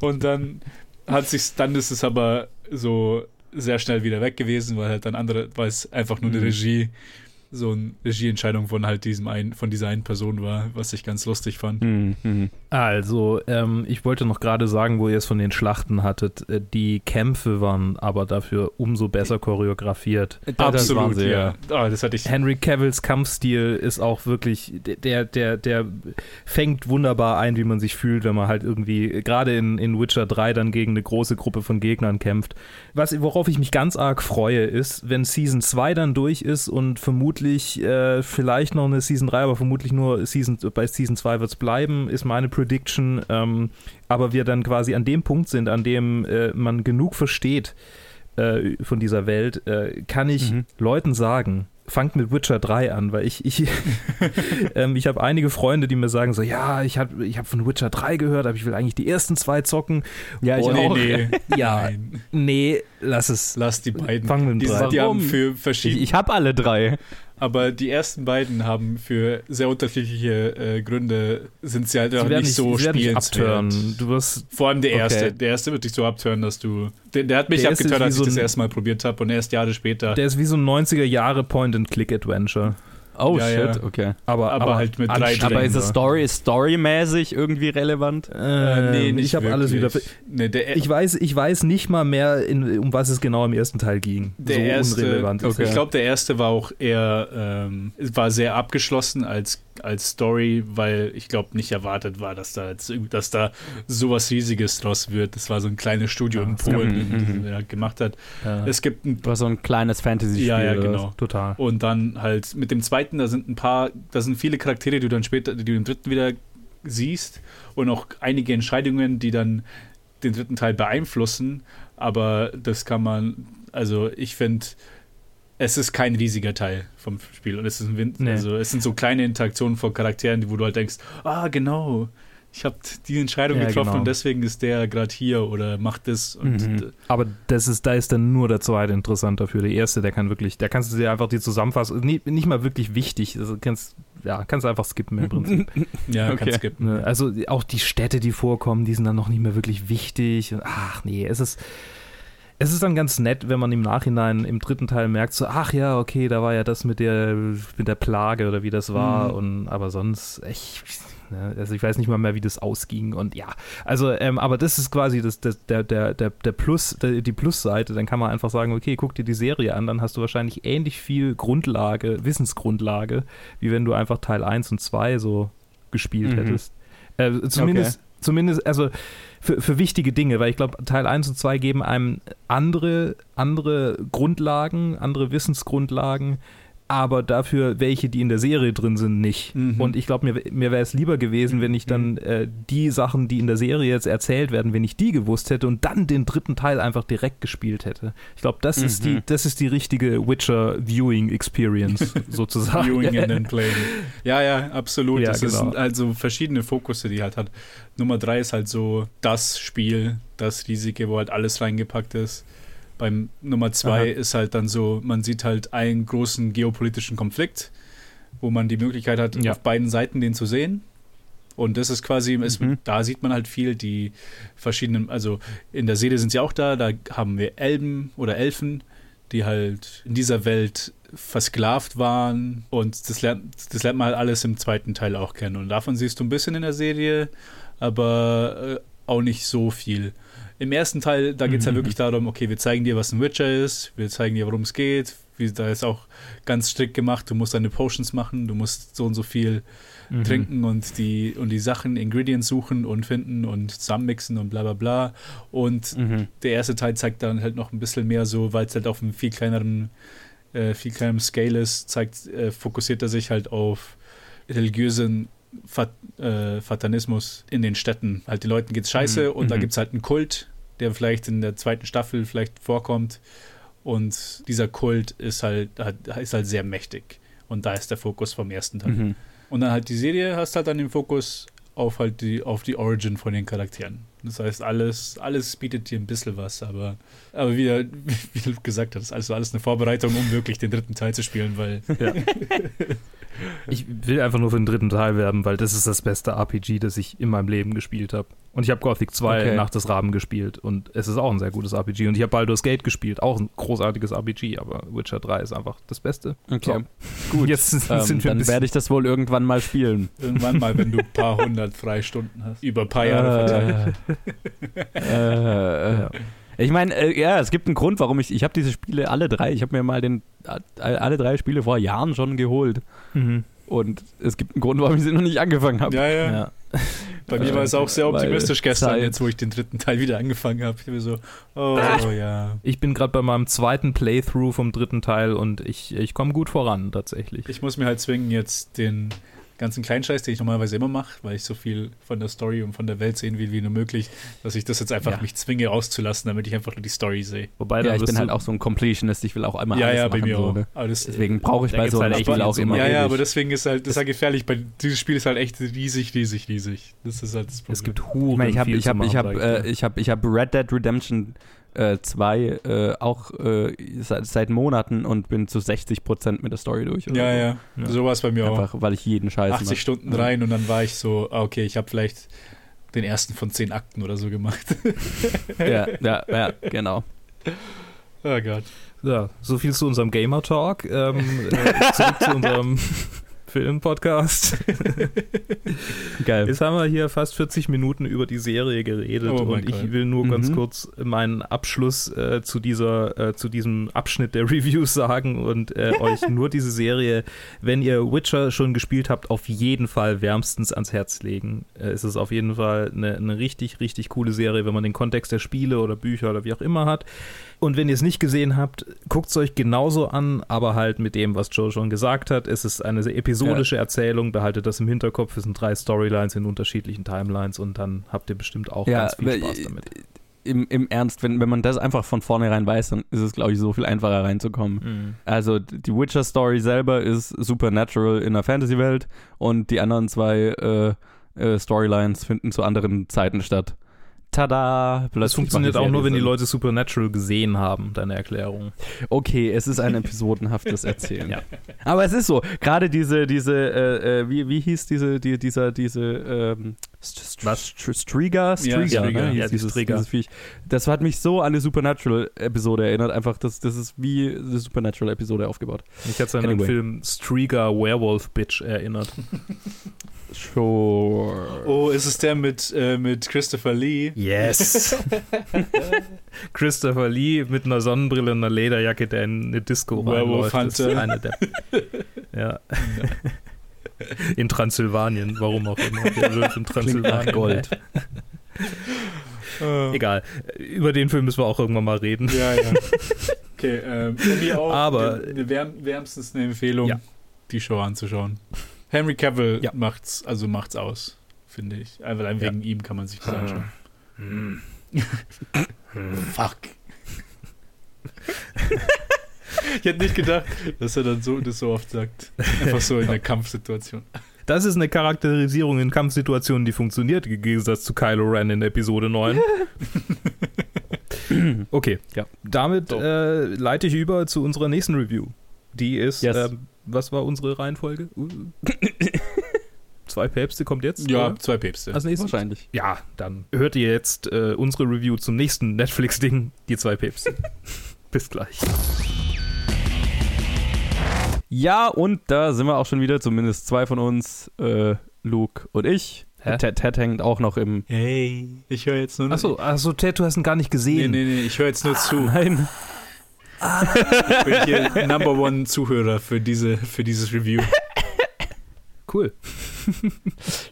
S3: Und dann hat sich, dann ist es aber so sehr schnell wieder weg gewesen, weil halt dann andere, weil es einfach nur eine mhm. Regie so eine Regieentscheidung von halt diesem einen, von dieser einen Person war, was ich ganz lustig fand. Mhm.
S1: Also, ähm, ich wollte noch gerade sagen, wo ihr es von den Schlachten hattet, äh, die Kämpfe waren aber dafür umso besser choreografiert.
S3: Absolut,
S1: das ja. Oh, das hatte ich. Henry Cavills Kampfstil ist auch wirklich, der, der, der fängt wunderbar ein, wie man sich fühlt, wenn man halt irgendwie, gerade in, in Witcher 3 dann gegen eine große Gruppe von Gegnern kämpft. Was, worauf ich mich ganz arg freue, ist, wenn Season 2 dann durch ist und vermutlich vermutlich äh, vielleicht noch eine Season 3, aber vermutlich nur Season, bei Season 2 wird es bleiben, ist meine Prediction. Ähm, aber wir dann quasi an dem Punkt sind, an dem äh, man genug versteht äh, von dieser Welt, äh, kann ich mhm. Leuten sagen, fangt mit Witcher 3 an, weil ich, ich, ähm, ich habe einige Freunde, die mir sagen so, ja, ich habe ich hab von Witcher 3 gehört, aber ich will eigentlich die ersten zwei zocken.
S3: Ja, ich
S1: Und,
S3: auch. Nee,
S1: ja, Nein. nee, lass es.
S3: Lass die beiden.
S1: Fangen mit
S3: die,
S1: drei.
S3: Die haben für verschiedene.
S2: Ich, ich habe alle drei.
S3: Aber die ersten beiden haben für sehr unterschiedliche äh, Gründe sind sie halt auch nicht, nicht so spielenswert.
S1: Du wirst
S3: vor allem der okay. erste. Der erste wird dich so abtören, dass du. Der, der hat mich der abgetört, als ich so das erste Mal probiert habe und erst Jahre später.
S1: Der ist wie so ein 90er Jahre Point-and-Click-Adventure.
S2: Oh ja, shit, ja. okay.
S3: Aber, aber, aber, halt mit drei
S2: Aber ist es Story, storymäßig irgendwie relevant?
S1: Äh, nee, nicht Ich habe alles wieder. Nee, ich, weiß, ich weiß nicht mal mehr, in, um was es genau im ersten Teil ging.
S3: Der so erste, unrelevant. Okay. Ich glaube, der erste war auch eher, ähm, war sehr abgeschlossen als als Story, weil ich glaube nicht erwartet war, dass da jetzt, dass da sowas riesiges draus wird. Das war so ein kleines Studio ja, in Polen, das er halt gemacht hat. Ja. Es gibt
S2: ein, war so ein kleines Fantasy-Spiel.
S3: Ja, ja, genau,
S1: total.
S3: Und dann halt mit dem zweiten, da sind ein paar, da sind viele Charaktere, die du dann später, die du im dritten wieder siehst und auch einige Entscheidungen, die dann den dritten Teil beeinflussen. Aber das kann man, also ich finde es ist kein riesiger Teil vom Spiel. Und es, ist ein, nee. also, es sind so kleine Interaktionen von Charakteren, wo du halt denkst, ah, genau, ich habe die Entscheidung ja, getroffen genau. und deswegen ist der gerade hier oder macht das.
S1: Mhm. Aber das ist, da ist dann nur der zweite interessant dafür. Der erste, der kann wirklich, da kannst du dir einfach die Zusammenfassung, nicht, nicht mal wirklich wichtig, also kannst, ja, kannst du einfach skippen im Prinzip.
S3: ja, okay. kannst skippen.
S1: Also auch die Städte, die vorkommen, die sind dann noch nicht mehr wirklich wichtig. Ach nee, es ist es ist dann ganz nett, wenn man im Nachhinein im dritten Teil merkt, so, ach ja, okay, da war ja das mit der, mit der Plage oder wie das war. Mhm. Und aber sonst, echt, ne, also ich weiß nicht mal mehr, wie das ausging. Und ja, also, ähm, aber das ist quasi das, das, der, der, der, der Plus, der, die Plusseite. Dann kann man einfach sagen, okay, guck dir die Serie an, dann hast du wahrscheinlich ähnlich viel Grundlage, Wissensgrundlage, wie wenn du einfach Teil 1 und 2 so gespielt mhm. hättest. Äh, zumindest, okay. zumindest, also für, für wichtige Dinge, weil ich glaube, Teil 1 und 2 geben einem andere, andere Grundlagen, andere Wissensgrundlagen, aber dafür welche, die in der Serie drin sind, nicht. Mhm. Und ich glaube, mir, mir wäre es lieber gewesen, wenn ich dann mhm. äh, die Sachen, die in der Serie jetzt erzählt werden, wenn ich die gewusst hätte und dann den dritten Teil einfach direkt gespielt hätte. Ich glaube, das mhm. ist die, das ist die richtige Witcher Viewing Experience sozusagen.
S3: Viewing and then playing. Ja, ja, absolut. Ja, das genau. sind also verschiedene Fokusse, die halt hat. Nummer drei ist halt so das Spiel, das riesige, wo halt alles reingepackt ist. Beim Nummer zwei
S2: Aha.
S3: ist halt dann so, man sieht halt einen großen geopolitischen Konflikt, wo man die Möglichkeit hat,
S1: Ja.
S3: auf beiden Seiten den zu sehen. Und das ist quasi,
S2: Mhm.
S3: da sieht man halt viel, die verschiedenen, also in der Serie sind sie auch da, da haben wir Elben oder Elfen, die halt in dieser Welt versklavt waren und das lernt, das lernt man halt alles im zweiten Teil auch kennen. Und davon siehst du ein bisschen in der Serie, aber äh, auch nicht so viel. Im ersten Teil, da geht es halt
S1: Mhm.
S3: wirklich darum, okay, wir zeigen dir, was ein Witcher ist, wir zeigen dir, worum es geht. Wie, da ist auch ganz strikt gemacht, du musst deine Potions machen, du musst so und so viel
S1: Mhm.
S3: trinken und die, und die Sachen, Ingredients suchen und finden und zusammenmixen und bla bla bla. Und
S2: Mhm.
S3: der erste Teil zeigt dann halt noch ein bisschen mehr so, weil es halt auf einem viel kleineren, äh, viel kleineren Scale ist, zeigt, äh, fokussiert er sich halt auf religiösen Fat, äh, Fatanismus in den Städten. Halt den Leuten geht's scheiße
S1: Mhm.
S3: und da
S2: Mhm.
S3: gibt es halt einen Kult, der vielleicht in der zweiten Staffel vielleicht vorkommt. Und dieser Kult ist halt, ist halt sehr mächtig. Und da ist der Fokus vom ersten Teil.
S2: Mhm.
S3: Und dann halt die Serie hast halt dann den Fokus auf halt die, auf die Origin von den Charakteren. Das heißt, alles, alles bietet dir ein bisschen was, aber, aber wie, wie du gesagt hast, also alles eine Vorbereitung, um wirklich den dritten Teil zu spielen, weil
S1: Ja. Ich will einfach nur für den dritten Teil werben, weil das ist das beste RPG, das ich in meinem Leben gespielt habe. Und ich habe Gothic 2
S2: Okay.
S1: nach des Rahmen gespielt und es ist auch ein sehr gutes RPG. Und ich habe Baldur's Gate gespielt, auch ein großartiges RPG, aber Witcher 3 ist einfach das Beste.
S2: Okay.
S1: So. Gut, jetzt
S2: Ähm,
S1: sind wir ein
S2: dann werde ich das wohl irgendwann mal spielen.
S3: irgendwann mal, wenn du ein paar hundert Freistunden hast, über ein paar Jahre verteilt.
S2: äh, äh, Ich meine, äh, ja, es gibt einen Grund, warum ich, ich habe diese Spiele alle drei, ich habe mir mal den, alle drei Spiele vor Jahren schon geholt.
S1: Mhm.
S2: Und es gibt einen Grund, warum ich sie noch nicht angefangen habe.
S3: Ja, ja.
S1: Ja.
S3: Bei mir war es auch sehr
S2: Weil
S3: optimistisch gestern,
S2: Zeit.
S3: jetzt wo ich den dritten Teil wieder angefangen habe. Ich war so, oh ja.
S1: Ich bin gerade bei meinem zweiten Playthrough vom dritten Teil und ich, ich komme gut voran tatsächlich.
S3: Ich muss mir halt zwingen, jetzt den ganzen Kleinscheiß, den ich normalerweise immer mache, weil ich so viel von der Story und von der Welt sehen will wie nur möglich, dass ich das jetzt einfach
S1: Ja.
S3: mich zwinge auszulassen, damit ich einfach nur die Story sehe.
S1: Wobei,
S2: Ja, ich bin halt auch so ein Completionist, ich will auch einmal
S3: ja,
S2: alles
S3: ja, bei
S2: machen.
S3: mir
S2: so,
S3: auch.
S2: ne? Deswegen brauche ich bei so
S1: halt
S2: einem
S1: echt
S2: Spiel auch immer
S3: ja, ja, aber deswegen ist halt, das ist halt gefährlich, bei dieses Spiel ist halt echt riesig, riesig, riesig. Das ist halt das Problem.
S1: es gibt Huren
S2: Ich meine, ich habe
S1: viel
S2: ich hab, ich hab,
S1: ich
S2: äh, hab, ich hab Red Dead Redemption äh, 2 äh, auch äh, seit, seit Monaten und bin zu 60% mit der Story durch. oder
S3: ja,
S2: so.
S3: ja,
S1: Ja.
S3: so war es bei mir auch.
S2: Einfach, weil ich jeden Scheiß
S3: 80
S2: mach.
S3: Stunden
S2: Ja.
S3: rein und dann war ich so, ah, okay, ich habe vielleicht den ersten von 10 Akten oder so gemacht.
S2: Ja, ja, ja, genau.
S3: oh Gott.
S1: Ja, so viel zu unserem Gamer Talk. Ähm, äh, zurück zu unserem Film-Podcast.
S2: Geil.
S1: Jetzt haben wir hier fast 40 Minuten über die Serie geredet
S3: Oh
S1: und ich will nur ganz
S2: Mhm.
S1: kurz meinen Abschluss äh, zu dieser, äh, zu diesem Abschnitt der Reviews sagen und äh, euch nur diese Serie, wenn ihr Witcher schon gespielt habt, auf jeden Fall wärmstens ans Herz legen. Äh, es ist auf jeden Fall eine, eine richtig, richtig coole Serie, wenn man den Kontext der Spiele oder Bücher oder wie auch immer hat. Und wenn ihr es nicht gesehen habt, guckt es euch genauso an, aber halt mit dem, was Joe schon gesagt hat. Es ist eine sehr episodische Erzählung, behaltet das im Hinterkopf. Es sind drei Storylines in unterschiedlichen Timelines und dann habt ihr bestimmt auch
S2: Ja,
S1: ganz viel Spaß
S2: äh,
S1: damit.
S2: Im, Im Ernst, wenn, wenn man das einfach von vornherein weiß, dann ist es, glaube ich, so viel einfacher reinzukommen.
S1: Mhm.
S2: Also die Witcher-Story selber ist supernatural in einer Fantasy-Welt und die anderen zwei äh, äh, Storylines finden zu anderen Zeiten statt. Tada!
S1: Das funktioniert auch nur, wenn die. Leute Supernatural gesehen haben, deine Erklärung.
S2: Okay, es ist ein episodenhaftes Erzählen.
S1: Ja.
S2: Aber es ist so, gerade diese, diese, äh, äh, wie, wie hieß diese, die, dieser, diese, ähm,
S1: Was?
S2: St- Striga? Striga,
S3: Striga.
S2: ne?
S1: Ja, die
S2: dieses,
S1: Striga.
S2: dieses Viech. Das hat mich so an eine Supernatural-Episode erinnert, einfach, das, das ist wie eine Supernatural-Episode aufgebaut.
S1: Ich hatte an den
S2: Anyway.
S1: Film Striga Werewolf Bitch erinnert.
S2: Sure.
S3: Oh, ist es der mit, äh, mit Christopher Lee?
S1: Yes! Christopher Lee mit einer Sonnenbrille und einer Lederjacke, der in eine Disco
S3: Werewolf
S1: reinläuft.
S3: Hunter.
S1: eine der, ja. In Transsilvanien, warum auch immer. Der Wolf in Transsilvanien.
S2: Gold.
S1: Egal. Über den Film müssen wir auch irgendwann mal reden.
S3: Ja, ja. Okay, ähm, auch
S1: Aber-
S3: wärm, wärmstens eine Empfehlung,
S1: Ja.
S3: die Show anzuschauen. Henry Cavill
S1: Ja.
S3: macht's, also macht's aus, finde ich. Einfach allein
S1: Ja.
S3: wegen ihm kann man sich das anschauen.
S1: Hm.
S3: Fuck. ich hätte nicht gedacht, dass er dann so das so oft sagt. Einfach so in der Kampfsituation.
S1: Das ist eine Charakterisierung in Kampfsituationen, die funktioniert, im Gegensatz zu Kylo Ren in Episode 9. Okay,
S2: Ja.
S1: damit
S3: So.
S1: äh, leite ich über zu unserer nächsten Review. Die ist,
S2: Yes.
S1: ähm, was war unsere Reihenfolge? Uh. Zwei Päpste kommt jetzt?
S3: Ja,
S1: oder?
S3: zwei Päpste.
S1: Als nächstes?
S2: Wahrscheinlich.
S1: Ja, dann hört ihr jetzt äh, unsere Review zum nächsten Netflix-Ding, die zwei Päpste. Bis gleich.
S2: Ja, und da sind wir auch schon wieder, zumindest zwei von uns, äh, Luke und ich. Ted, Ted hängt auch noch im.
S3: Hey, ich höre jetzt nur
S1: Achso, achso, Ted, du hast ihn gar nicht
S3: Nee,
S1: gesehen.
S3: nee, nee, ich höre jetzt nur zu.
S2: Nein.
S3: Ich bin hier Number One Zuhörer für, diese, für dieses Review.
S1: Cool.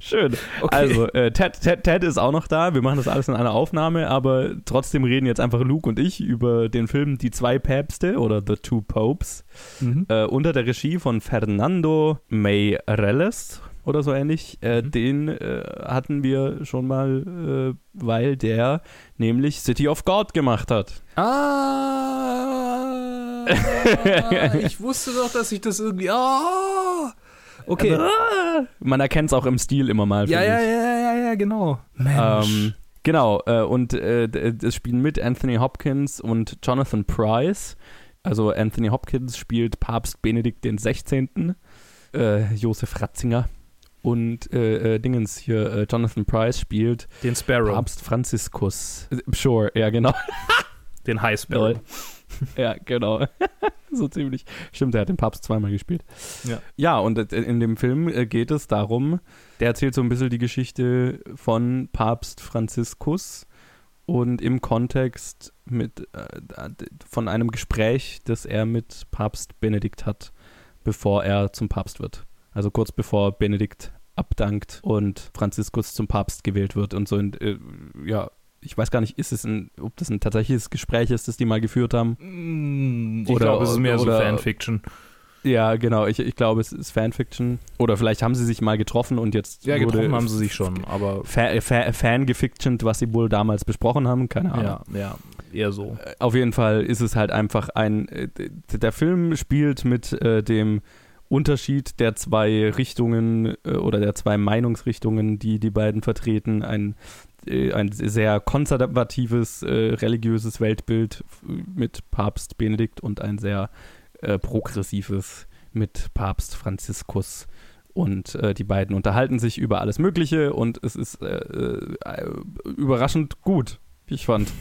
S2: Schön.
S1: Okay.
S2: Also, äh, Ted, Ted, Ted ist auch noch da. Wir machen das alles in einer Aufnahme, aber trotzdem reden jetzt einfach Luke und ich über den Film Die zwei Päpste oder The Two Popes
S1: Mhm.
S2: äh, unter der Regie von Fernando Meireles oder so ähnlich. Äh,
S1: Mhm.
S2: Den äh, hatten wir schon mal, äh, weil der nämlich City of God gemacht hat.
S1: Ah, ich wusste doch, dass ich das irgendwie. Ah, okay.
S2: Ah, Man erkennt es auch im Stil immer mal.
S1: Ja, ja, ja, ja, ja, genau. Mensch.
S2: Ähm, genau, äh, und äh, d- es spielen mit Anthony Hopkins und Jonathan Price. Also Anthony Hopkins spielt Papst Benedikt den 16., äh, Josef Ratzinger. Und äh, äh, Dingens hier, äh, Jonathan Price spielt
S1: den Sparrow.
S2: Papst Franziskus. Äh, Sure, ja, genau.
S1: Den High Sparrow.
S2: Ja, genau. so ziemlich. Stimmt, er hat den Papst zweimal gespielt.
S1: Ja.
S2: Ja, und äh, in dem Film äh, geht es darum, der erzählt so ein bisschen die Geschichte von Papst Franziskus und im Kontext mit, äh, von einem Gespräch, das er mit Papst Benedikt hat, bevor er zum Papst wird. Also kurz bevor Benedikt abdankt und Franziskus zum Papst gewählt wird und so. Äh, ja, ich weiß gar nicht, ist es ein, ob das ein tatsächliches Gespräch ist, das die mal geführt haben.
S1: Mm, Ich
S2: Oder-
S1: glaube, es ist mehr so
S2: oder-
S1: Fanfiction.
S2: Ja, genau. Ich, ich glaube, es ist Fanfiction. Oder vielleicht haben sie sich mal getroffen und jetzt
S1: Ja,
S2: wurde
S1: getroffen haben sie sich schon, aber
S2: Fa fa Fangefictioned, was sie wohl damals besprochen haben. Keine Ahnung.
S1: ja, ja, eher so.
S2: Äh, Auf jeden Fall ist es halt einfach ein. äh, Der Film spielt mit äh, dem Unterschied der zwei Richtungen äh, oder der zwei Meinungsrichtungen, die die beiden vertreten. Ein, ein sehr konservatives, äh, religiöses Weltbild mit Papst Benedikt und ein sehr äh, progressives mit Papst Franziskus. Und äh, die beiden unterhalten sich über alles Mögliche und es ist äh, äh, überraschend gut, ich fand.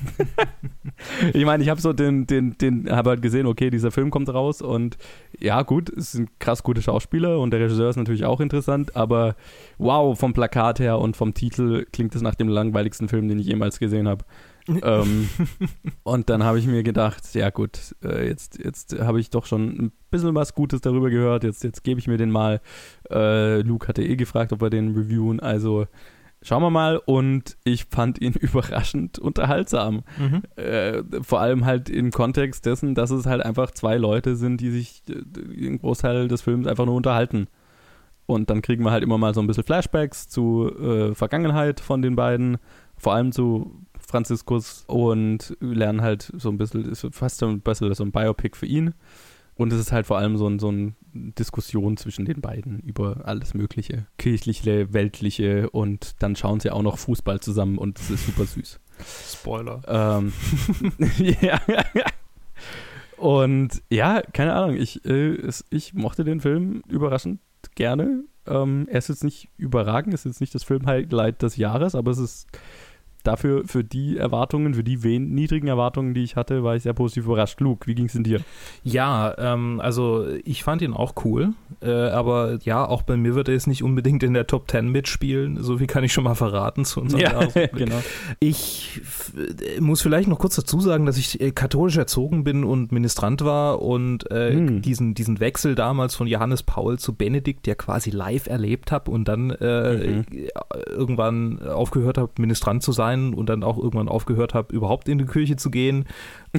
S2: ich meine, ich habe so den, den, den, habe halt gesehen, okay, dieser Film kommt raus und ja, gut, es sind krass gute Schauspieler und der Regisseur ist natürlich auch interessant, aber wow, vom Plakat her und vom Titel klingt es nach dem langweiligsten Film, den ich jemals gesehen habe. ähm, und dann habe ich mir gedacht, ja gut, äh, jetzt, jetzt habe ich doch schon ein bisschen was Gutes darüber gehört, jetzt, jetzt gebe ich mir den mal. Äh, Luke hatte eh gefragt, ob wir den reviewen, also schauen wir mal und ich fand ihn überraschend unterhaltsam.
S1: Mhm.
S2: Äh, vor allem halt im Kontext dessen, dass es halt einfach zwei Leute sind, die sich äh, den Großteil des Films einfach nur unterhalten. Und dann kriegen wir halt immer mal so ein bisschen Flashbacks zu äh, Vergangenheit von den beiden, vor allem zu Franziskus und lernen halt so ein bisschen, ist fast so ein bisschen so ein Biopic für ihn. Und es ist halt vor allem so, ein, so eine Diskussion zwischen den beiden über alles Mögliche. Kirchliche, weltliche und dann schauen sie auch noch Fußball zusammen und es ist super süß.
S1: Spoiler.
S2: Ähm, ja. Und ja, keine Ahnung, ich, äh, es, ich mochte den Film überraschend gerne. Ähm, er ist jetzt nicht überragend, es ist jetzt nicht das Film-Highlight des Jahres, aber es ist dafür, für die Erwartungen, für die wen niedrigen Erwartungen, die ich hatte, war ich sehr positiv überrascht. Luke, wie ging es denn dir?
S1: Ja, ähm, also ich fand ihn auch cool, äh, aber ja, auch bei mir wird er jetzt nicht unbedingt in der Top 10 mitspielen, so viel kann ich schon mal verraten zu unserem Jahresrückblick.
S2: genau.
S1: Ich äh, muss vielleicht noch kurz dazu sagen, dass ich äh, katholisch erzogen bin und Ministrant war und äh,
S2: Hm.
S1: diesen, diesen Wechsel damals von Johannes Paul zu Benedikt ja quasi live erlebt habe und dann äh,
S2: Mhm.
S1: irgendwann aufgehört habe, Ministrant zu sein und dann auch irgendwann aufgehört habe, überhaupt in die Kirche zu gehen.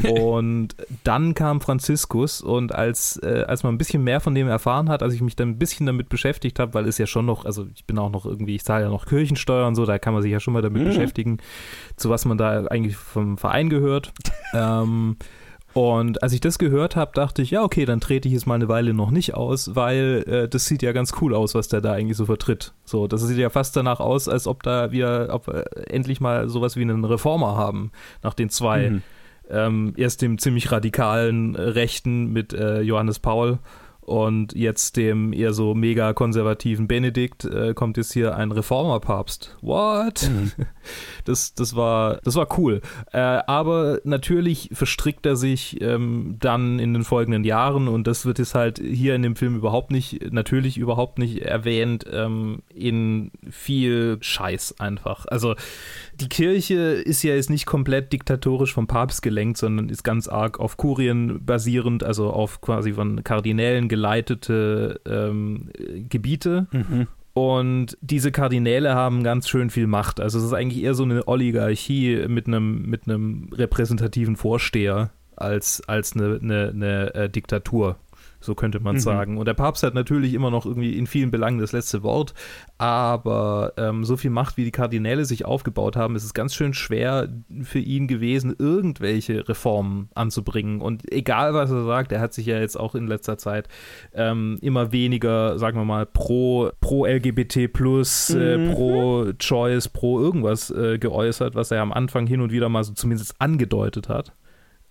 S1: und dann kam Franziskus und als, äh, als man ein bisschen mehr von dem erfahren hat, als ich mich dann ein bisschen damit beschäftigt habe, weil es ja schon noch, also ich bin auch noch irgendwie, ich zahle ja noch Kirchensteuer und so, da kann man sich ja schon mal damit
S2: Mhm.
S1: beschäftigen, zu was man da eigentlich vom Verein gehört. ähm, und als ich das gehört habe, dachte ich, ja, okay, dann trete ich jetzt mal eine Weile noch nicht aus, weil äh, das sieht ja ganz cool aus, was der da eigentlich so vertritt. So, das sieht ja fast danach aus, als ob da wir ob, äh, endlich mal sowas wie einen Reformer haben, nach den zwei
S2: Mhm.
S1: Ähm, erst dem ziemlich radikalen Rechten mit äh, Johannes Paul und jetzt dem eher so mega konservativen Benedikt äh, kommt jetzt hier ein Reformerpapst. What? Mhm. Das, das, war, das war cool. Äh, aber natürlich verstrickt er sich ähm, dann in den folgenden Jahren und das wird jetzt halt hier in dem Film überhaupt nicht, natürlich überhaupt nicht erwähnt, ähm, in viel Scheiß einfach. Also die Kirche ist ja jetzt nicht komplett diktatorisch vom Papst gelenkt, sondern ist ganz arg auf Kurien basierend, also auf quasi von Kardinälen geleitete ähm, Gebiete. Mhm. Und diese Kardinäle haben ganz schön viel Macht. Also es ist eigentlich eher so eine Oligarchie mit einem, mit einem repräsentativen Vorsteher als, als eine, eine, eine äh, Diktatur so könnte man mhm. sagen. Und der Papst hat natürlich immer noch irgendwie in vielen Belangen das letzte Wort, aber ähm, so viel Macht, wie die Kardinäle sich aufgebaut haben, ist es ganz schön schwer für ihn gewesen, irgendwelche Reformen anzubringen. Und egal, was er sagt, er hat sich ja jetzt auch in letzter Zeit ähm, immer weniger, sagen wir mal, pro, pro LGBT plus, äh, mhm. äh, pro Choice, pro irgendwas äh, geäußert, was er am Anfang hin und wieder mal so zumindest angedeutet hat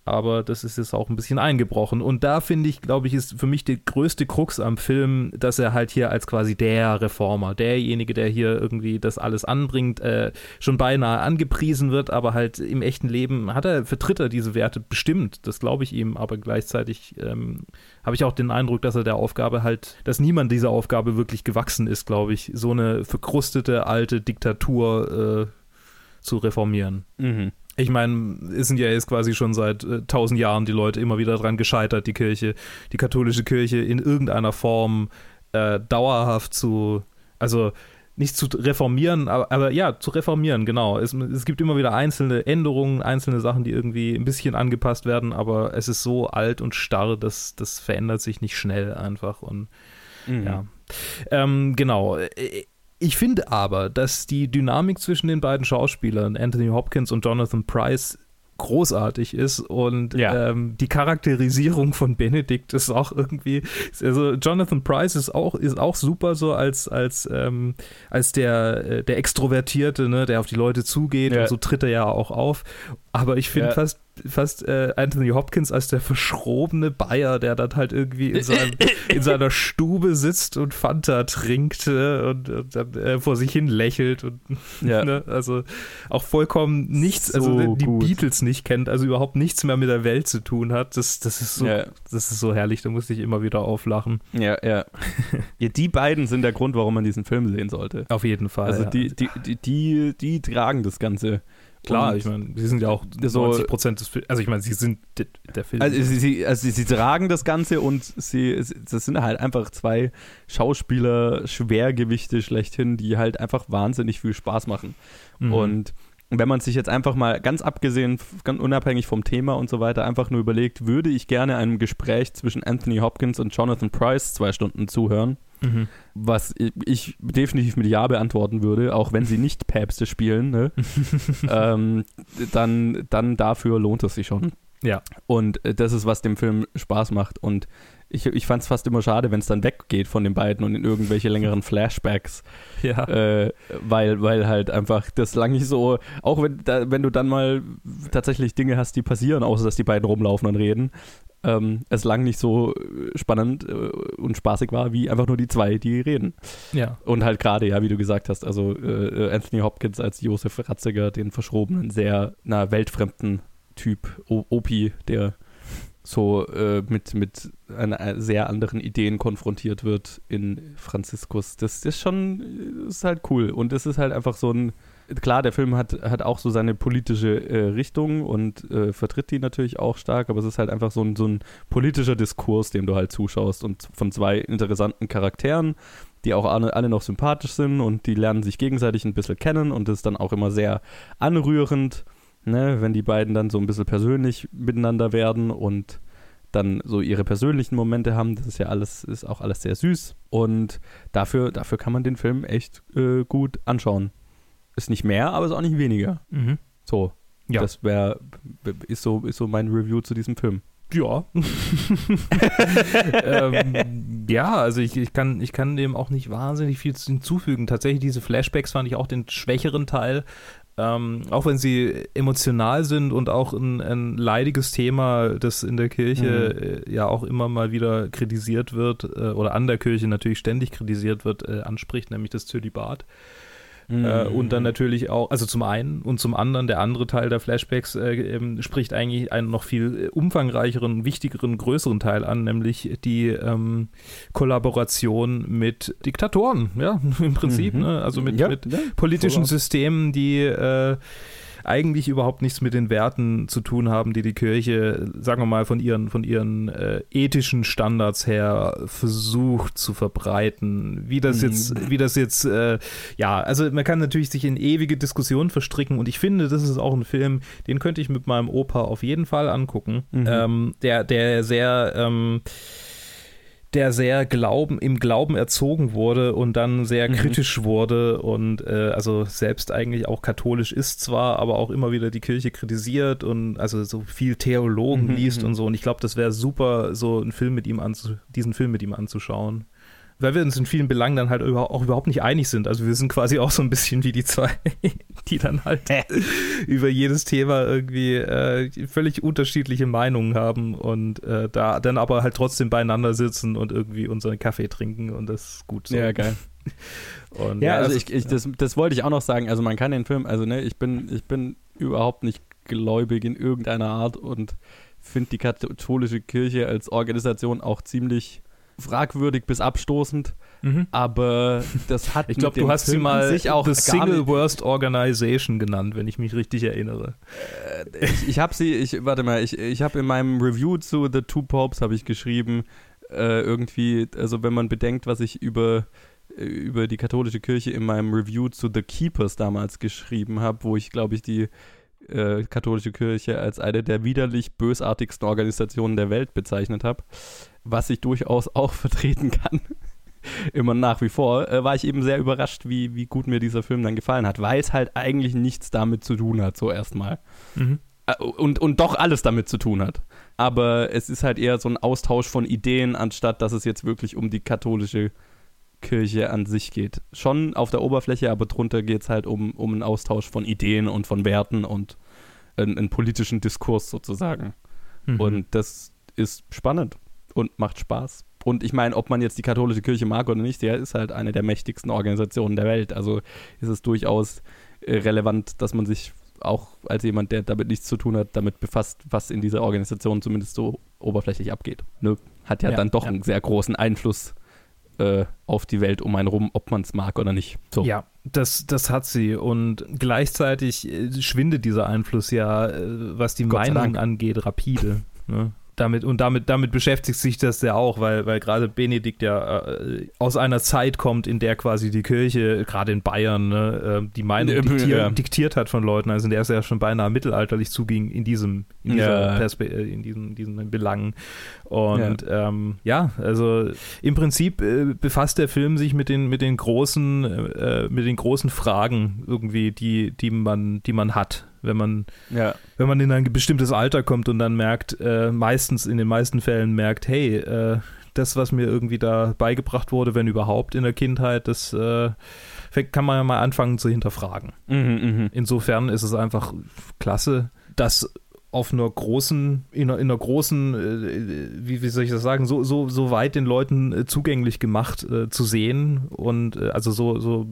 S1: aber das ist jetzt auch ein bisschen eingebrochen. Und da finde ich, glaube ich, ist für mich die größte Krux am Film, dass er halt hier als quasi der Reformer, derjenige, der hier irgendwie das alles anbringt, äh, schon beinahe angepriesen wird, aber halt im echten Leben hat er, vertritt er diese Werte bestimmt, das glaube ich ihm, aber gleichzeitig ähm, habe ich auch den Eindruck, dass er der Aufgabe halt, dass niemand dieser Aufgabe wirklich gewachsen ist, glaube ich, so eine verkrustete alte Diktatur äh, zu reformieren. Mhm ich meine, es sind ja jetzt quasi schon seit äh, tausend Jahren die Leute immer wieder dran gescheitert, die Kirche, die katholische Kirche in irgendeiner Form äh, dauerhaft zu, also nicht zu reformieren, aber, aber, ja, zu reformieren, genau. Es, es gibt immer wieder einzelne Änderungen, einzelne Sachen, die irgendwie ein bisschen angepasst werden, aber es ist so alt und starr, dass das verändert sich nicht schnell einfach und mhm. ja. Ähm, genau. Ich finde aber, dass die Dynamik zwischen den beiden Schauspielern, Anthony Hopkins und Jonathan Price, großartig ist und ja. ähm, die Charakterisierung von Benedikt ist auch irgendwie also Jonathan Price ist auch ist auch super so als als ähm, als der äh, der extrovertierte ne der auf die Leute zugeht ja. und so tritt er ja auch auf aber ich finde ja. fast fast äh, Anthony Hopkins als der verschrobene Bayer, der dann halt irgendwie in, seinem, in seiner Stube sitzt und Fanta trinkt äh, und, und, dann äh, vor sich hin lächelt und ja. ne, also auch vollkommen nichts, so also die gut. Beatles nicht kennt, also überhaupt nichts mehr mit der Welt zu tun hat. Das, das ist so, ja. das ist so herrlich, da musste ich immer wieder auflachen.
S2: Ja, ja. ja, die beiden sind der Grund, warum man diesen Film sehen sollte.
S1: Auf jeden Fall.
S2: Also die, die, die, die, die tragen das Ganze.
S1: Klar, und ich meine, sie sind ja auch so 90 Prozent des Films. Also ich meine, sie sind der Film.
S2: Also sie, sie, also sie tragen das Ganze und sie, das sind halt einfach zwei Schauspieler, Schwergewichte schlechthin, die halt einfach wahnsinnig viel Spaß machen. Mhm. Und wenn man sich jetzt einfach mal ganz abgesehen, ganz unabhängig vom Thema und so weiter, einfach nur überlegt, würde ich gerne einem Gespräch zwischen Anthony Hopkins und Jonathan Price zwei Stunden zuhören Mhm. Was ich definitiv mit Ja beantworten würde, auch wenn sie nicht Päpste spielen, ne? ähm, dann, dann dafür lohnt es sich schon.
S1: Ja.
S2: Und äh, das ist, was dem Film Spaß macht. Und ich, ich fand es fast immer schade, wenn es dann weggeht von den beiden und in irgendwelche längeren Flashbacks.
S1: Ja.
S2: Äh, weil, weil halt einfach das lang nicht so, auch wenn, da, wenn du dann mal tatsächlich Dinge hast, die passieren, außer dass die beiden rumlaufen und reden, ähm, es lang nicht so äh, spannend äh, und spaßig war, wie einfach nur die zwei, die reden.
S1: Ja.
S2: Und halt gerade, ja, wie du gesagt hast, also äh, Anthony Hopkins als Josef Ratziger, den verschrobenen, sehr na, weltfremden Typ, o Opi, der so äh, mit, mit einer äh, sehr anderen Ideen konfrontiert wird in Franziskus. Das ist schon, das ist halt cool. Und es ist halt einfach so ein klar, der Film hat, hat auch so seine politische äh, Richtung und äh, vertritt die natürlich auch stark, aber es ist halt einfach so ein, so ein politischer Diskurs, dem du halt zuschaust und von zwei interessanten Charakteren, die auch alle, alle noch sympathisch sind und die lernen sich gegenseitig ein bisschen kennen und das ist dann auch immer sehr anrührend, ne, wenn die beiden dann so ein bisschen persönlich miteinander werden und dann so ihre persönlichen Momente haben. Das ist ja alles, ist auch alles sehr süß. Und dafür, dafür kann man den Film echt äh, gut anschauen. Ist nicht mehr, aber ist auch nicht weniger. Mhm. So. Ja. Das wäre, ist so, ist so mein Review zu diesem Film.
S1: Ja. ähm, ja, also ich, ich, kann, ich kann dem auch nicht wahnsinnig viel hinzufügen. Tatsächlich, diese Flashbacks fand ich auch den schwächeren Teil. Ähm, auch wenn sie emotional sind und auch ein, ein leidiges Thema, das in der Kirche mhm. äh, ja auch immer mal wieder kritisiert wird äh, oder an der Kirche natürlich ständig kritisiert wird, äh, anspricht, nämlich das Zölibat. Mhm. Äh, und dann natürlich auch, also zum einen und zum anderen, der andere Teil der Flashbacks äh, ähm, spricht eigentlich einen noch viel umfangreicheren, wichtigeren, größeren Teil an, nämlich die ähm, Kollaboration mit Diktatoren, ja, im Prinzip, mhm. ne? also mit, ja, mit ja, politischen Systemen, die äh, eigentlich überhaupt nichts mit den Werten zu tun haben, die die Kirche, sagen wir mal, von ihren, von ihren äh, ethischen Standards her versucht zu verbreiten. Wie das mhm. jetzt, wie das jetzt, äh, ja, also man kann natürlich sich in ewige Diskussionen verstricken und ich finde, das ist auch ein Film, den könnte ich mit meinem Opa auf jeden Fall angucken. Mhm. Ähm, der, der sehr, ähm, der sehr Glauben, im Glauben erzogen wurde und dann sehr mhm. kritisch wurde und äh, also selbst eigentlich auch katholisch ist zwar, aber auch immer wieder die Kirche kritisiert und also so viel Theologen mhm. liest mhm. und so. Und ich glaube, das wäre super, so einen Film mit ihm anzu diesen Film mit ihm anzuschauen weil wir uns in vielen Belangen dann halt auch überhaupt nicht einig sind. Also wir sind quasi auch so ein bisschen wie die zwei, die dann halt über jedes Thema irgendwie äh, völlig unterschiedliche Meinungen haben und äh, da dann aber halt trotzdem beieinander sitzen und irgendwie unseren Kaffee trinken und das ist gut
S2: so. Ja, geil. Und, ja, ja, also ich, ich, das, das wollte ich auch noch sagen. Also man kann den Film, also ne, ich bin, ich bin überhaupt nicht gläubig in irgendeiner Art und finde die katholische Kirche als Organisation auch ziemlich fragwürdig bis abstoßend. Mhm. Aber das hat
S1: Ich glaube, du hast Film sie mal sich auch The Single Worst Organization genannt, wenn ich mich richtig erinnere.
S2: Äh, ich, ich habe sie, ich, warte mal, ich, ich habe in meinem Review zu The Two Popes habe ich geschrieben, äh, irgendwie, also wenn man bedenkt, was ich über über die katholische Kirche in meinem Review zu The Keepers damals geschrieben habe, wo ich, glaube ich, die äh, katholische Kirche als eine der widerlich bösartigsten Organisationen der Welt bezeichnet habe was ich durchaus auch vertreten kann, immer nach wie vor, äh, war ich eben sehr überrascht, wie, wie gut mir dieser Film dann gefallen hat, weil es halt eigentlich nichts damit zu tun hat, so erstmal. Mhm. Äh, und, und doch alles damit zu tun hat. Aber es ist halt eher so ein Austausch von Ideen, anstatt dass es jetzt wirklich um die katholische Kirche an sich geht. Schon auf der Oberfläche, aber drunter geht es halt um, um einen Austausch von Ideen und von Werten und einen, einen politischen Diskurs sozusagen. Mhm. Und das ist spannend und macht Spaß. Und ich meine, ob man jetzt die katholische Kirche mag oder nicht, der ist halt eine der mächtigsten Organisationen der Welt. Also ist es durchaus äh, relevant, dass man sich auch als jemand, der damit nichts zu tun hat, damit befasst, was in dieser Organisation zumindest so oberflächlich abgeht. Ne? Hat ja, ja, dann doch ja. einen sehr großen Einfluss äh, auf die Welt um einen rum, ob man es mag oder nicht.
S1: So. Ja, das, das hat sie. Und gleichzeitig äh, schwindet dieser Einfluss ja, äh, was die Meinung angeht, rapide. Ne? Damit und damit, damit beschäftigt sich das ja auch, weil, weil gerade Benedikt ja äh, aus einer Zeit kommt, in der quasi die Kirche, gerade in Bayern, ne, äh, die Meinung diktier, ja. diktiert hat von Leuten, also in der es ja schon beinahe mittelalterlich zuging in diesem, in ja. äh, in diesen, diesen Belangen. Und ja. Ähm, ja, also im Prinzip äh, befasst der Film sich mit den, mit den großen, äh, mit den großen Fragen irgendwie, die, die man, die man hat wenn man, ja. wenn man in ein bestimmtes Alter kommt und dann merkt, äh, meistens in den meisten Fällen merkt, hey, äh, das, was mir irgendwie da beigebracht wurde, wenn überhaupt in der Kindheit, das äh, kann man ja mal anfangen zu hinterfragen. Mhm, mh. Insofern ist es einfach klasse, dass auf einer großen, in einer, in einer großen, äh, wie, wie, soll ich das sagen, so, so, so weit den Leuten äh, zugänglich gemacht äh, zu sehen und äh, also so, so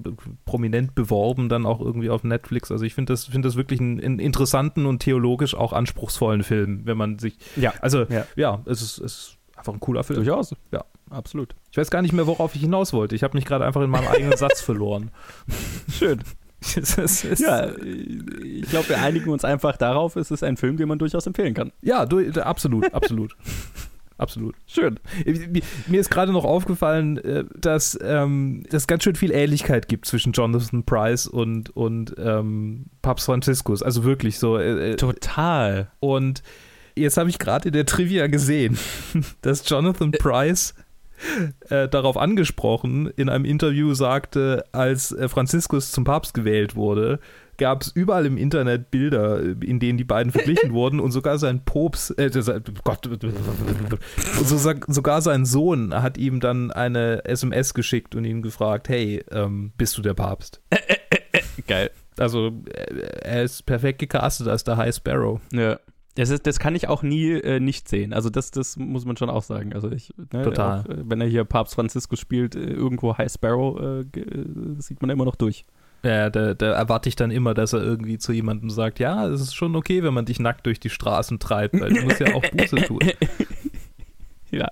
S1: prominent beworben dann auch irgendwie auf Netflix. Also ich finde das, finde das wirklich einen, einen, interessanten und theologisch auch anspruchsvollen Film, wenn man sich,
S2: ja,
S1: also ja, ja es, ist, es ist einfach ein cooler Film.
S2: Durchaus, ja, absolut.
S1: Ich weiß gar nicht mehr, worauf ich hinaus wollte. Ich habe mich gerade einfach in meinem eigenen Satz verloren.
S2: Schön. ja, ich glaube, wir einigen uns einfach darauf, es ist ein Film, den man durchaus empfehlen kann.
S1: Ja, du, absolut, absolut. absolut. Schön. Mir ist gerade noch aufgefallen, äh, dass ähm, es ganz schön viel Ähnlichkeit gibt zwischen Jonathan Price und, und ähm, Papst Franziskus. Also wirklich so.
S2: Äh, äh Total.
S1: Und jetzt habe ich gerade in der Trivia gesehen, dass Jonathan Price äh, darauf angesprochen, in einem Interview sagte, als äh, Franziskus zum Papst gewählt wurde, gab es überall im Internet Bilder, in denen die beiden verglichen wurden und sogar sein Pops, äh, Gott, so, sogar sein Sohn hat ihm dann eine SMS geschickt und ihn gefragt, hey, ähm, bist du der Papst?
S2: Geil.
S1: Also, er ist perfekt gecastet als der High Sparrow.
S2: Ja. Das, ist, das kann ich auch nie äh, nicht sehen. Also das, das muss man schon auch sagen. Also ich, ne,
S1: Total.
S2: Auch, äh, wenn er hier Papst Franziskus spielt, äh, irgendwo High Sparrow, äh, äh, sieht man immer noch durch.
S1: Ja, da, da erwarte ich dann immer, dass er irgendwie zu jemandem sagt, ja, es ist schon okay, wenn man dich nackt durch die Straßen treibt, weil du musst ja auch Buße tun.
S2: ja.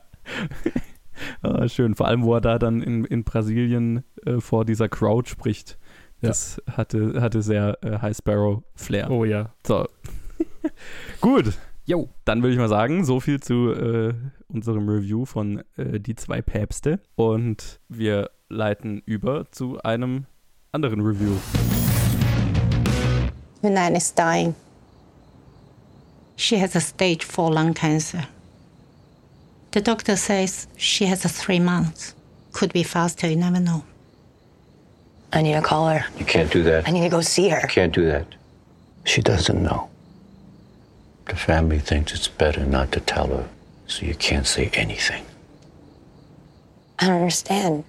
S2: ah, schön. Vor allem, wo er da dann in, in Brasilien äh, vor dieser Crowd spricht. Das hatte, hatte sehr äh, High Sparrow Flair.
S1: Oh ja.
S2: So. Gut.
S1: Jo.
S2: Dann würde ich mal sagen, so viel zu äh, unserem Review von äh, Die zwei Päpste. Und wir leiten über zu einem anderen Review.
S4: Nan is dying, she has a stage four lung cancer. The doctor says she has a three months. Could be faster, you never know.
S5: I need to call her.
S6: You can't do that.
S5: I need to go see her.
S6: Can't do that. She doesn't know. The family thinks it's better not to tell her, so you can't say anything.
S5: I don't understand.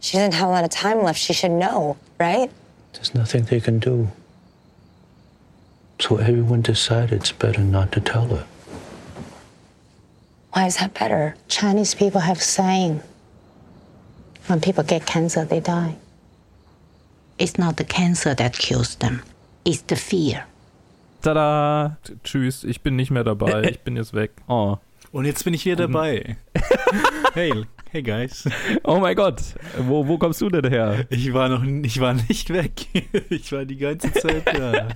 S5: She doesn't have a lot of time left. She should know, right?
S6: There's nothing they can do. So everyone decided it's better not to tell her.
S5: Why is that better?
S4: Chinese people have a saying when people get cancer, they die. It's not the cancer that kills them, it's the fear.
S2: Tada!
S1: T- Tschüss, ich bin nicht mehr dabei, ich bin jetzt weg.
S2: Oh.
S3: Und jetzt bin ich wieder dabei. hey, hey guys.
S2: Oh mein Gott. Wo, wo kommst du denn her?
S3: Ich war noch ich war nicht weg. Ich war die ganze Zeit da.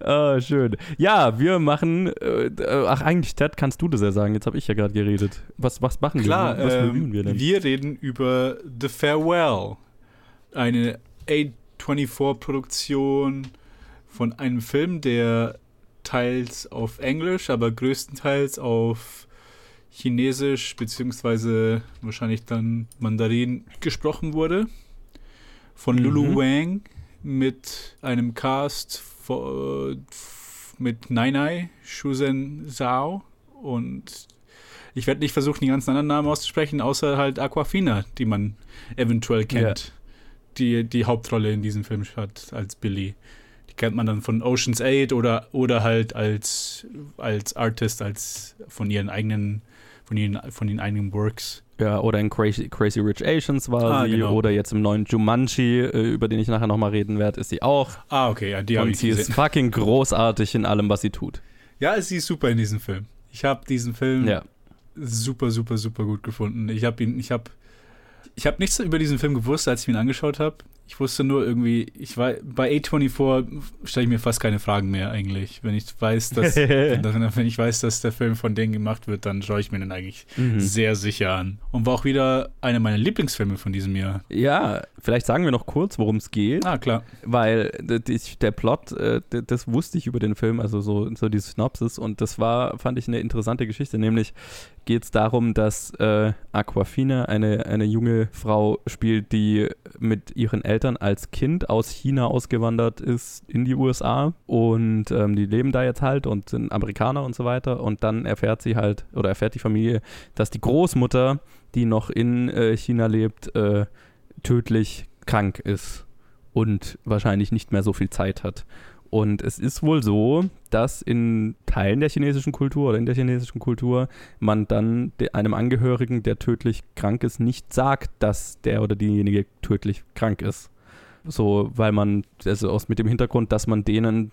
S2: Ah, schön. Ja, wir machen. Äh, ach, eigentlich, Ted, kannst du das ja sagen. Jetzt habe ich ja gerade geredet. Was, was machen
S3: Klar,
S2: wir? Was
S3: ähm,
S2: wir denn?
S3: wir reden über The Farewell. Eine A24-Produktion von einem Film, der teils auf Englisch, aber größtenteils auf Chinesisch beziehungsweise wahrscheinlich dann Mandarin gesprochen wurde. Von Lulu
S2: Mhm.
S3: Wang mit einem Cast mit Nainai, Shuzen Zhao und ich werde nicht versuchen, die ganzen anderen Namen auszusprechen, außer halt Aquafina, die man eventuell kennt. Die die Hauptrolle in diesem Film hat als Billy. Kennt man dann von Ocean's 8 oder, oder halt als, als Artist, als von ihren eigenen, von ihren, von ihren eigenen Works.
S2: Ja, oder in Crazy, Crazy Rich Asians war
S3: Ah,
S2: sie.
S3: genau.
S2: Oder jetzt im neuen Jumanji, äh, über den ich nachher nochmal reden werde, ist sie auch.
S3: Ah, okay, ja, die habe
S2: Und
S3: ich
S2: sie ist
S3: gesehen.
S2: fucking großartig in allem, was sie tut.
S3: Ja, sie ist super in diesem Film. Ich habe diesen Film
S2: Ja.
S3: super, super, super gut gefunden. Ich habe ihn, ich habe, ich habe nichts über diesen Film gewusst, als ich ihn angeschaut habe. Ich wusste nur irgendwie, ich war bei A24 stelle ich mir fast keine Fragen mehr eigentlich. Wenn ich weiß, dass wenn ich weiß, dass der Film von denen gemacht wird, dann schaue ich mir den eigentlich
S2: Mhm.
S3: sehr sicher an. Und war auch wieder einer meiner Lieblingsfilme von diesem Jahr.
S2: Ja, vielleicht sagen wir noch kurz, worum es geht.
S3: Ah, klar.
S2: Weil der Plot, äh, das wusste ich über den Film, also so, so die Synopsis und das war, fand ich eine interessante Geschichte, nämlich geht es darum, dass äh, Aquafina eine, eine junge Frau spielt, die mit ihren Eltern als Kind aus China ausgewandert ist in die USA und ähm, die leben da jetzt halt und sind Amerikaner und so weiter und dann erfährt sie halt oder erfährt die Familie, dass die Großmutter, die noch in äh, China lebt, äh, tödlich krank ist und wahrscheinlich nicht mehr so viel Zeit hat. Und es ist wohl so, dass in Teilen der chinesischen Kultur oder in der chinesischen Kultur man dann einem Angehörigen, der tödlich krank ist, nicht sagt, dass der oder diejenige tödlich krank ist. So, weil man, also aus mit dem Hintergrund, dass man denen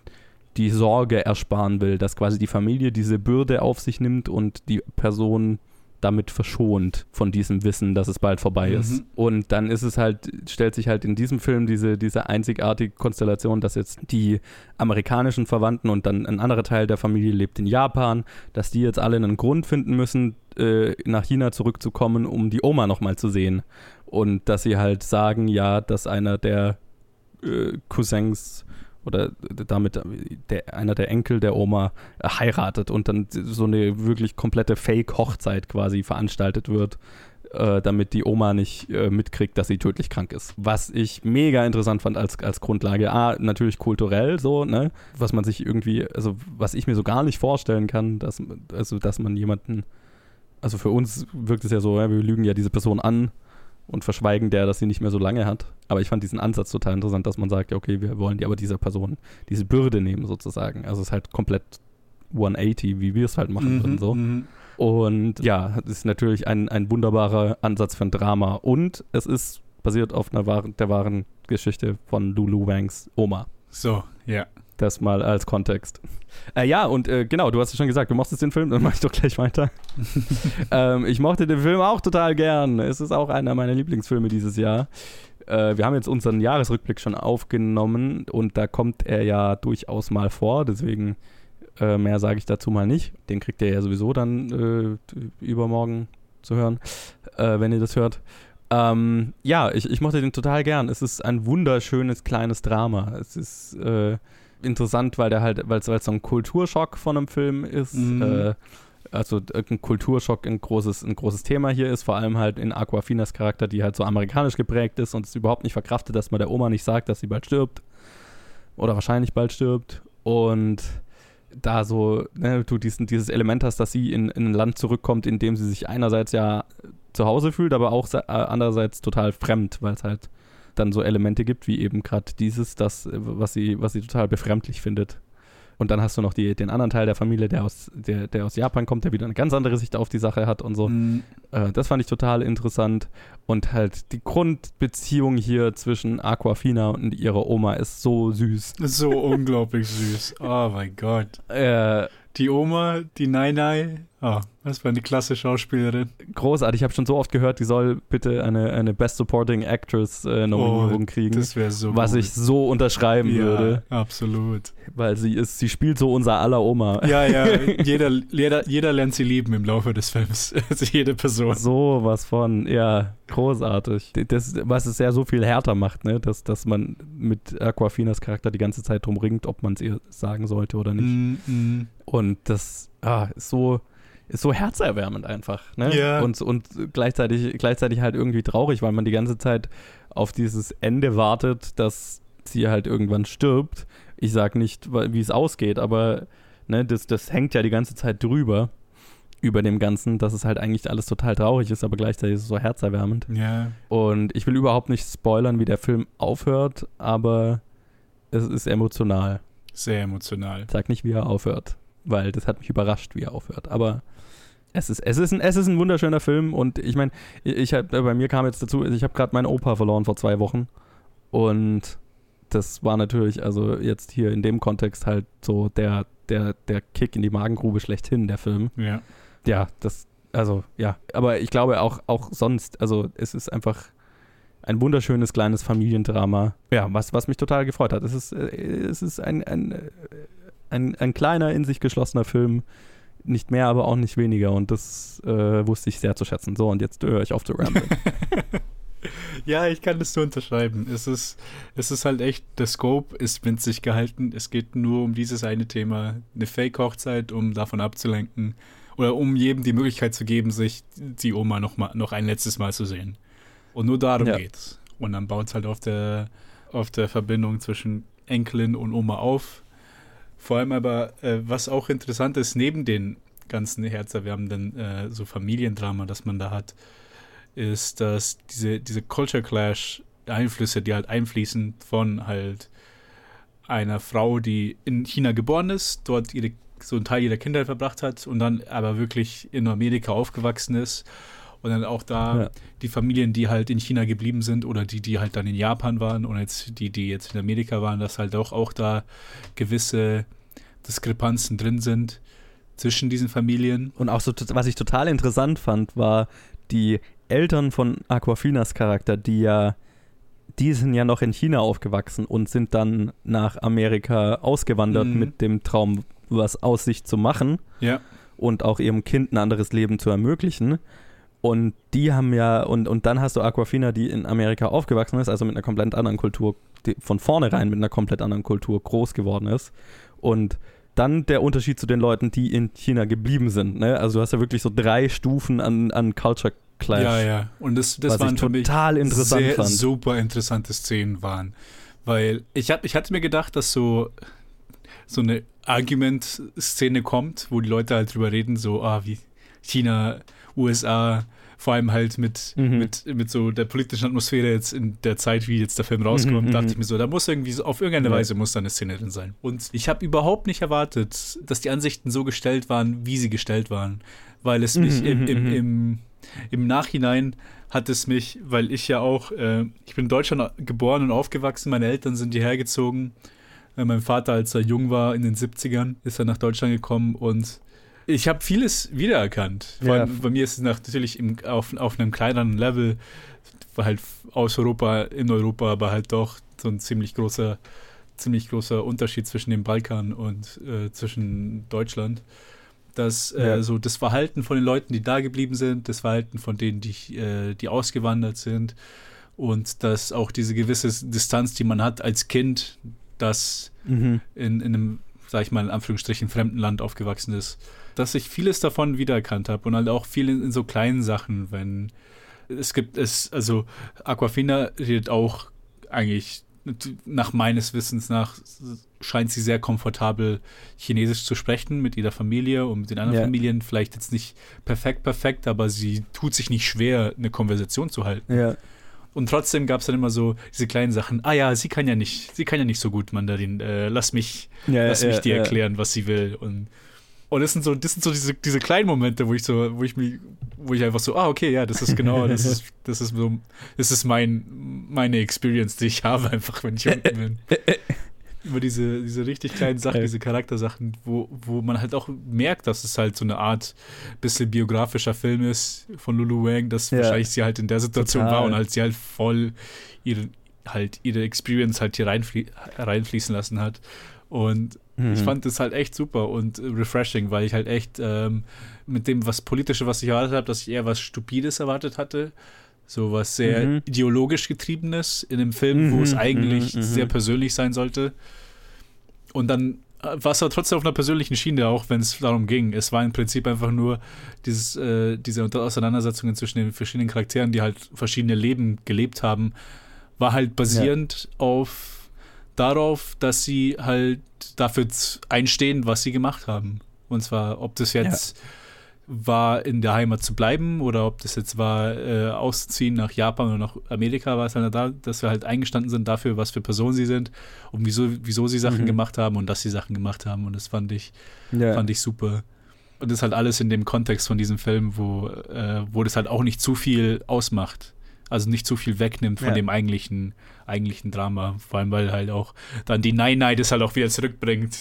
S2: die Sorge ersparen will, dass quasi die Familie diese Bürde auf sich nimmt und die Person damit verschont von diesem Wissen, dass es bald vorbei
S3: Mhm.
S2: ist. Und dann ist es halt, stellt sich halt in diesem Film diese, diese einzigartige Konstellation, dass jetzt die amerikanischen Verwandten und dann ein anderer Teil der Familie lebt in Japan, dass die jetzt alle einen Grund finden müssen, äh, nach China zurückzukommen, um die Oma nochmal zu sehen. Und dass sie halt sagen, ja, dass einer der äh, Cousins oder damit der, einer der Enkel der Oma äh, heiratet und dann so eine wirklich komplette Fake-Hochzeit quasi veranstaltet wird, äh, damit die Oma nicht äh, mitkriegt, dass sie tödlich krank ist. Was ich mega interessant fand als, als Grundlage. A, natürlich kulturell so, ne? Was man sich irgendwie, also was ich mir so gar nicht vorstellen kann, dass, also, dass man jemanden, also für uns wirkt es ja so, ja, wir lügen ja diese Person an und verschweigen der, dass sie nicht mehr so lange hat. Aber ich fand diesen Ansatz total interessant, dass man sagt, ja, okay, wir wollen die aber dieser Person diese Bürde nehmen sozusagen. Also es ist halt komplett 180, wie wir es halt machen würden so.
S3: mhm.
S2: Und ja, es ist natürlich ein, ein wunderbarer Ansatz für ein Drama. Und es ist basiert auf einer wahren, der wahren Geschichte von Lulu Wangs Oma.
S3: So, ja.
S2: Das mal als Kontext. Äh, ja, und äh, genau, du hast es schon gesagt, du mochtest den Film, dann mache ich doch gleich weiter. ähm, ich mochte den Film auch total gern. Es ist auch einer meiner Lieblingsfilme dieses Jahr. Äh, wir haben jetzt unseren Jahresrückblick schon aufgenommen und da kommt er ja durchaus mal vor, deswegen äh, mehr sage ich dazu mal nicht. Den kriegt ihr ja sowieso dann äh, übermorgen zu hören, äh, wenn ihr das hört. Ähm, ja, ich, ich mochte den total gern. Es ist ein wunderschönes kleines Drama. Es ist interessant, weil der halt, weil es so ein Kulturschock von einem Film ist.
S3: Mhm.
S2: Äh, also ein Kulturschock ein großes, ein großes Thema hier ist, vor allem halt in Aquafinas Charakter, die halt so amerikanisch geprägt ist und es überhaupt nicht verkraftet, dass man der Oma nicht sagt, dass sie bald stirbt. Oder wahrscheinlich bald stirbt. Und da so, ne, du diesen, dieses Element hast, dass sie in, in ein Land zurückkommt, in dem sie sich einerseits ja zu Hause fühlt, aber auch äh, andererseits total fremd, weil es halt dann so Elemente gibt, wie eben gerade dieses, das, äh, was sie, was sie total befremdlich findet. Und dann hast du noch die, den anderen Teil der Familie, der aus, der, der aus Japan kommt, der wieder eine ganz andere Sicht auf die Sache hat und so.
S3: Mhm.
S2: Äh, das fand ich total interessant. Und halt die Grundbeziehung hier zwischen Aquafina und ihrer Oma ist so süß.
S3: So unglaublich süß. Oh mein Gott.
S2: Äh,
S3: Die Oma, die Nai-Nai. Oh, was für eine klasse Schauspielerin.
S2: großartig. Ich habe schon so oft gehört, die soll bitte eine, eine Best Supporting Actress äh, Nominierung
S3: Oh,
S2: kriegen.
S3: Das wäre so
S2: was
S3: cool.
S2: ich so unterschreiben
S3: ja,
S2: würde,
S3: absolut.
S2: weil sie ist, sie spielt so unser aller Oma.
S3: Ja, ja, jeder, jeder, jeder lernt sie lieben im Laufe des Films. Also jede Person.
S2: So was von, ja, großartig. Das, was es ja so viel härter macht, ne? dass, dass man mit Aquafinas Charakter die ganze Zeit drum ringt, ob man es ihr sagen sollte oder nicht.
S3: Mm, mm.
S2: Und das ah, ist so ist so herzerwärmend einfach. Ne?
S3: Ja.
S2: Und, und gleichzeitig, gleichzeitig halt irgendwie traurig, weil man die ganze Zeit auf dieses Ende wartet, dass sie halt irgendwann stirbt. Ich sag nicht, wie es ausgeht, aber ne, das, das hängt ja die ganze Zeit drüber, über dem Ganzen, dass es halt eigentlich alles total traurig ist, aber gleichzeitig ist es so herzerwärmend.
S3: Ja.
S2: Und ich will überhaupt nicht spoilern, wie der Film aufhört, aber es ist emotional.
S3: Sehr emotional.
S2: Sag nicht, wie er aufhört, weil das hat mich überrascht, wie er aufhört. Aber es ist, es ist, ein, es ist ein wunderschöner Film und ich meine, ich, hab, bei mir kam jetzt dazu, ich habe gerade meinen Opa verloren vor zwei Wochen und das war natürlich, also jetzt hier in dem Kontext halt so der, der, der Kick in die Magengrube schlechthin, der Film.
S3: Ja.
S2: Ja, das, also ja, aber ich glaube auch, auch sonst, also es ist einfach ein wunderschönes kleines Familiendrama. Ja, was, was mich total gefreut hat. Es ist, äh, es ist ein, ein, äh, ein, ein kleiner, in sich geschlossener Film. Nicht mehr, aber auch nicht weniger. Und das äh, wusste ich sehr zu schätzen. So, und jetzt höre ich auf zu ramblen.
S3: Ja, ich kann das nur unterschreiben. Es ist, es ist halt echt, der Scope ist winzig gehalten. Es geht nur um dieses eine Thema, eine Fake-Hochzeit, um davon abzulenken. Oder um jedem die Möglichkeit zu geben, sich die Oma noch, mal, noch ein letztes Mal zu sehen. Und nur darum
S2: Ja.
S3: geht's. Und dann baut es halt auf der, auf der Verbindung zwischen Enkelin und Oma auf. Vor allem aber, äh, was auch interessant ist, neben den ganzen herzerwärmenden äh, so Familiendrama, das man da hat, ist, dass diese, diese Culture Clash Einflüsse, die halt einfließen von halt einer Frau, die in China geboren ist, dort ihre, so einen Teil ihrer Kindheit verbracht hat und dann aber wirklich in Amerika aufgewachsen ist. Und dann auch da
S2: Ja.
S3: die Familien, die halt in China geblieben sind oder die, die halt dann in Japan waren und jetzt die, die jetzt in Amerika waren, dass halt auch, auch da gewisse Diskrepanzen drin sind zwischen diesen Familien.
S2: Und auch so, was ich total interessant fand, war die Eltern von Aquafinas Charakter, die ja, die sind ja noch in China aufgewachsen und sind dann nach Amerika ausgewandert
S3: Mhm.
S2: mit dem Traum, was aus sich zu machen
S3: Ja.
S2: und auch ihrem Kind ein anderes Leben zu ermöglichen. Und die haben ja, und, und dann hast du Aquafina, die in Amerika aufgewachsen ist, also mit einer komplett anderen Kultur, die von vornherein mit einer komplett anderen Kultur groß geworden ist. Und dann der Unterschied zu den Leuten, die in China geblieben sind. Ne? Also du hast ja wirklich so drei Stufen an, an Culture Clash.
S3: Ja, ja. Und das, das waren
S2: ich
S3: für mich
S2: total interessant
S3: sehr
S2: fand.
S3: super interessante Szenen waren. Weil ich, hab, ich hatte mir gedacht, dass so, so eine Argument-Szene kommt, wo die Leute halt drüber reden, so, ah, wie, China, USA, vor allem halt mit,
S2: Mhm.
S3: mit, mit so der politischen Atmosphäre jetzt in der Zeit, wie jetzt der Film rauskommt,
S2: Mhm,
S3: dachte
S2: mhm.
S3: ich mir so, da muss irgendwie so, auf irgendeine
S2: Ja.
S3: Weise muss da eine Szene drin sein. Und ich habe überhaupt nicht erwartet, dass die Ansichten so gestellt waren, wie sie gestellt waren, weil es mich
S2: Mhm,
S3: im,
S2: mhm,
S3: im,
S2: mhm.
S3: im, im Nachhinein hat es mich, weil ich ja auch, äh, ich bin in Deutschland geboren und aufgewachsen, meine Eltern sind hierher gezogen. Äh, mein Vater, als er jung war, in den 70ern, ist er nach Deutschland gekommen und ich habe vieles wiedererkannt. Vor
S2: Ja.
S3: allem bei mir ist es natürlich im, auf, auf einem kleineren Level, halt aus Europa, in Europa, aber halt doch so ein ziemlich großer, ziemlich großer Unterschied zwischen dem Balkan und äh, zwischen Deutschland. Dass äh,
S2: Ja.
S3: so das Verhalten von den Leuten, die da geblieben sind, das Verhalten von denen, die, äh, die ausgewandert sind und dass auch diese gewisse Distanz, die man hat als Kind, das
S2: Mhm.
S3: in, in einem, sag ich mal, in Anführungsstrichen fremden Land aufgewachsen ist, dass ich vieles davon wiedererkannt habe und halt auch viel in, in so kleinen Sachen, wenn es gibt es, also Aquafina redet auch eigentlich nach meines Wissens nach scheint sie sehr komfortabel Chinesisch zu sprechen mit ihrer Familie und mit den anderen
S2: Ja.
S3: Familien. Vielleicht jetzt nicht perfekt, perfekt, aber sie tut sich nicht schwer, eine Konversation zu halten.
S2: Ja.
S3: Und trotzdem gab es dann immer so diese kleinen Sachen. Ah ja, sie kann ja nicht, sie kann ja nicht so gut Mandarin. Äh, lass mich,
S2: Ja,
S3: lass mich dir erklären, was sie will. Und und das sind so, das sind so diese, diese kleinen Momente, wo ich so, wo ich mich, wo ich einfach so, ah, okay, ja, das ist genau, das ist, das ist so, das ist mein, meine Experience, die ich habe, einfach, wenn ich unten bin. Über diese, diese richtig kleinen Sachen, diese Charaktersachen, wo, wo man halt auch merkt, dass es halt so eine Art bisschen biografischer Film ist von Lulu Wang, dass
S2: Ja.
S3: wahrscheinlich sie halt in der Situation
S2: Total.
S3: war und halt sie halt voll ihre, halt ihre Experience halt hier reinflie reinfließen lassen hat. Und
S2: Mhm.
S3: ich fand das halt echt super und äh, refreshing, weil ich halt echt ähm, mit dem, was Politische, was ich erwartet habe, dass ich eher was Stupides erwartet hatte. So was sehr
S2: Mhm.
S3: ideologisch getriebenes in einem Film, wo
S2: Mhm,
S3: es eigentlich
S2: mhm, mhm.
S3: sehr persönlich sein sollte. Und dann äh, war es aber trotzdem auf einer persönlichen Schiene, auch wenn es darum ging. Es war im Prinzip einfach nur dieses, äh, diese Auseinandersetzungen zwischen den verschiedenen Charakteren, die halt verschiedene Leben gelebt haben, war halt basierend auf darauf, dass sie halt dafür einstehen, was sie gemacht haben. Und zwar, ob das jetzt war, in der Heimat zu bleiben oder ob das jetzt war, äh, auszuziehen nach Japan oder nach Amerika, war es halt da, dass wir halt eingestanden sind dafür, was für Personen sie sind und wieso, wieso sie Sachen
S2: Mhm.
S3: gemacht haben und dass sie Sachen gemacht haben. Und das fand ich,
S2: Ja.
S3: fand ich super. Und das halt alles in dem Kontext von diesem Film, wo, äh, wo das halt auch nicht zu viel ausmacht. Also nicht zu viel wegnimmt von
S2: Ja.
S3: dem eigentlichen, eigentlichen Drama. Vor allem, weil halt auch dann die Nein-Nein das halt auch wieder zurückbringt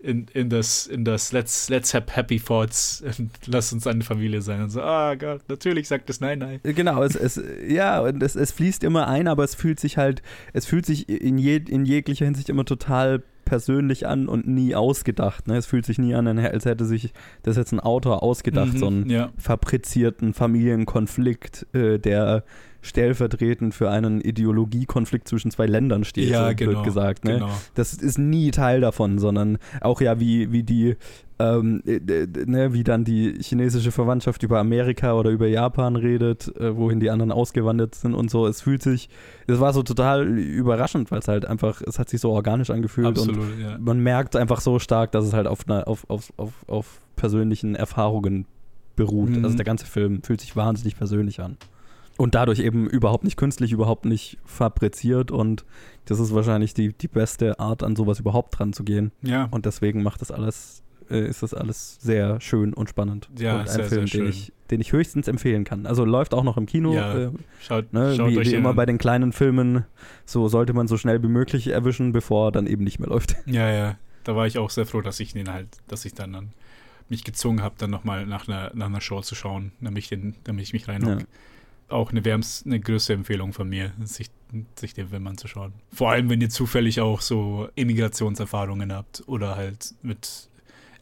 S3: in, in das, in das Let's, let's have happy thoughts und lass uns eine Familie sein. Und so, ah Gott, natürlich sagt das Nein-Nein.
S2: Genau, es, es, ja, und es, es fließt immer ein, aber es fühlt sich halt, es fühlt sich in, je, in jeglicher Hinsicht immer total persönlich an und nie ausgedacht. Ne? Es fühlt sich nie an, als hätte sich das jetzt ein Autor ausgedacht,
S3: Mhm,
S2: so einen
S3: ja.
S2: fabrizierten Familienkonflikt, äh, der stellvertretend für einen Ideologiekonflikt zwischen zwei Ländern steht,
S3: Ja,
S2: so
S3: genau,
S2: gesagt. Ne?
S3: genau.
S2: Das ist nie Teil davon, sondern auch ja, wie, wie die, ähm, äh, ne, wie dann die chinesische Verwandtschaft über Amerika oder über Japan redet, äh, wohin die anderen ausgewandert sind und so. Es fühlt sich, es war so total überraschend, weil es halt einfach, es hat sich so organisch angefühlt und
S3: Absolut, ja.
S2: man merkt einfach so stark, dass es halt auf, einer, auf, auf, auf, auf persönlichen Erfahrungen beruht.
S3: Mhm.
S2: Also der ganze Film fühlt sich wahnsinnig persönlich an. Und dadurch eben überhaupt nicht künstlich, überhaupt nicht fabriziert und das ist wahrscheinlich die, die beste Art, an sowas überhaupt dran zu gehen.
S3: Ja,
S2: Und deswegen macht das alles, äh, ist das alles sehr schön und spannend.
S3: Ja,
S2: und ein
S3: sehr,
S2: Film,
S3: sehr
S2: den ich, den ich höchstens empfehlen kann. Also läuft auch noch im Kino.
S3: Ja,
S2: Äh,
S3: schaut,
S2: ne,
S3: schaut
S2: wie, wie immer
S3: an.
S2: bei den kleinen Filmen, so sollte man so schnell wie möglich erwischen, bevor er dann eben nicht mehr läuft.
S3: Ja, ja. Da war ich auch sehr froh, dass ich den halt, dass ich dann, dann mich gezwungen habe, dann nochmal nach einer, nach einer Show zu schauen, damit ich, den, damit ich mich reinhocke.
S2: Ja.
S3: Auch eine wärms, eine größte Empfehlung von mir, sich, sich den Film anzuschauen. Vor allem, wenn ihr zufällig auch so Immigrationserfahrungen habt oder halt mit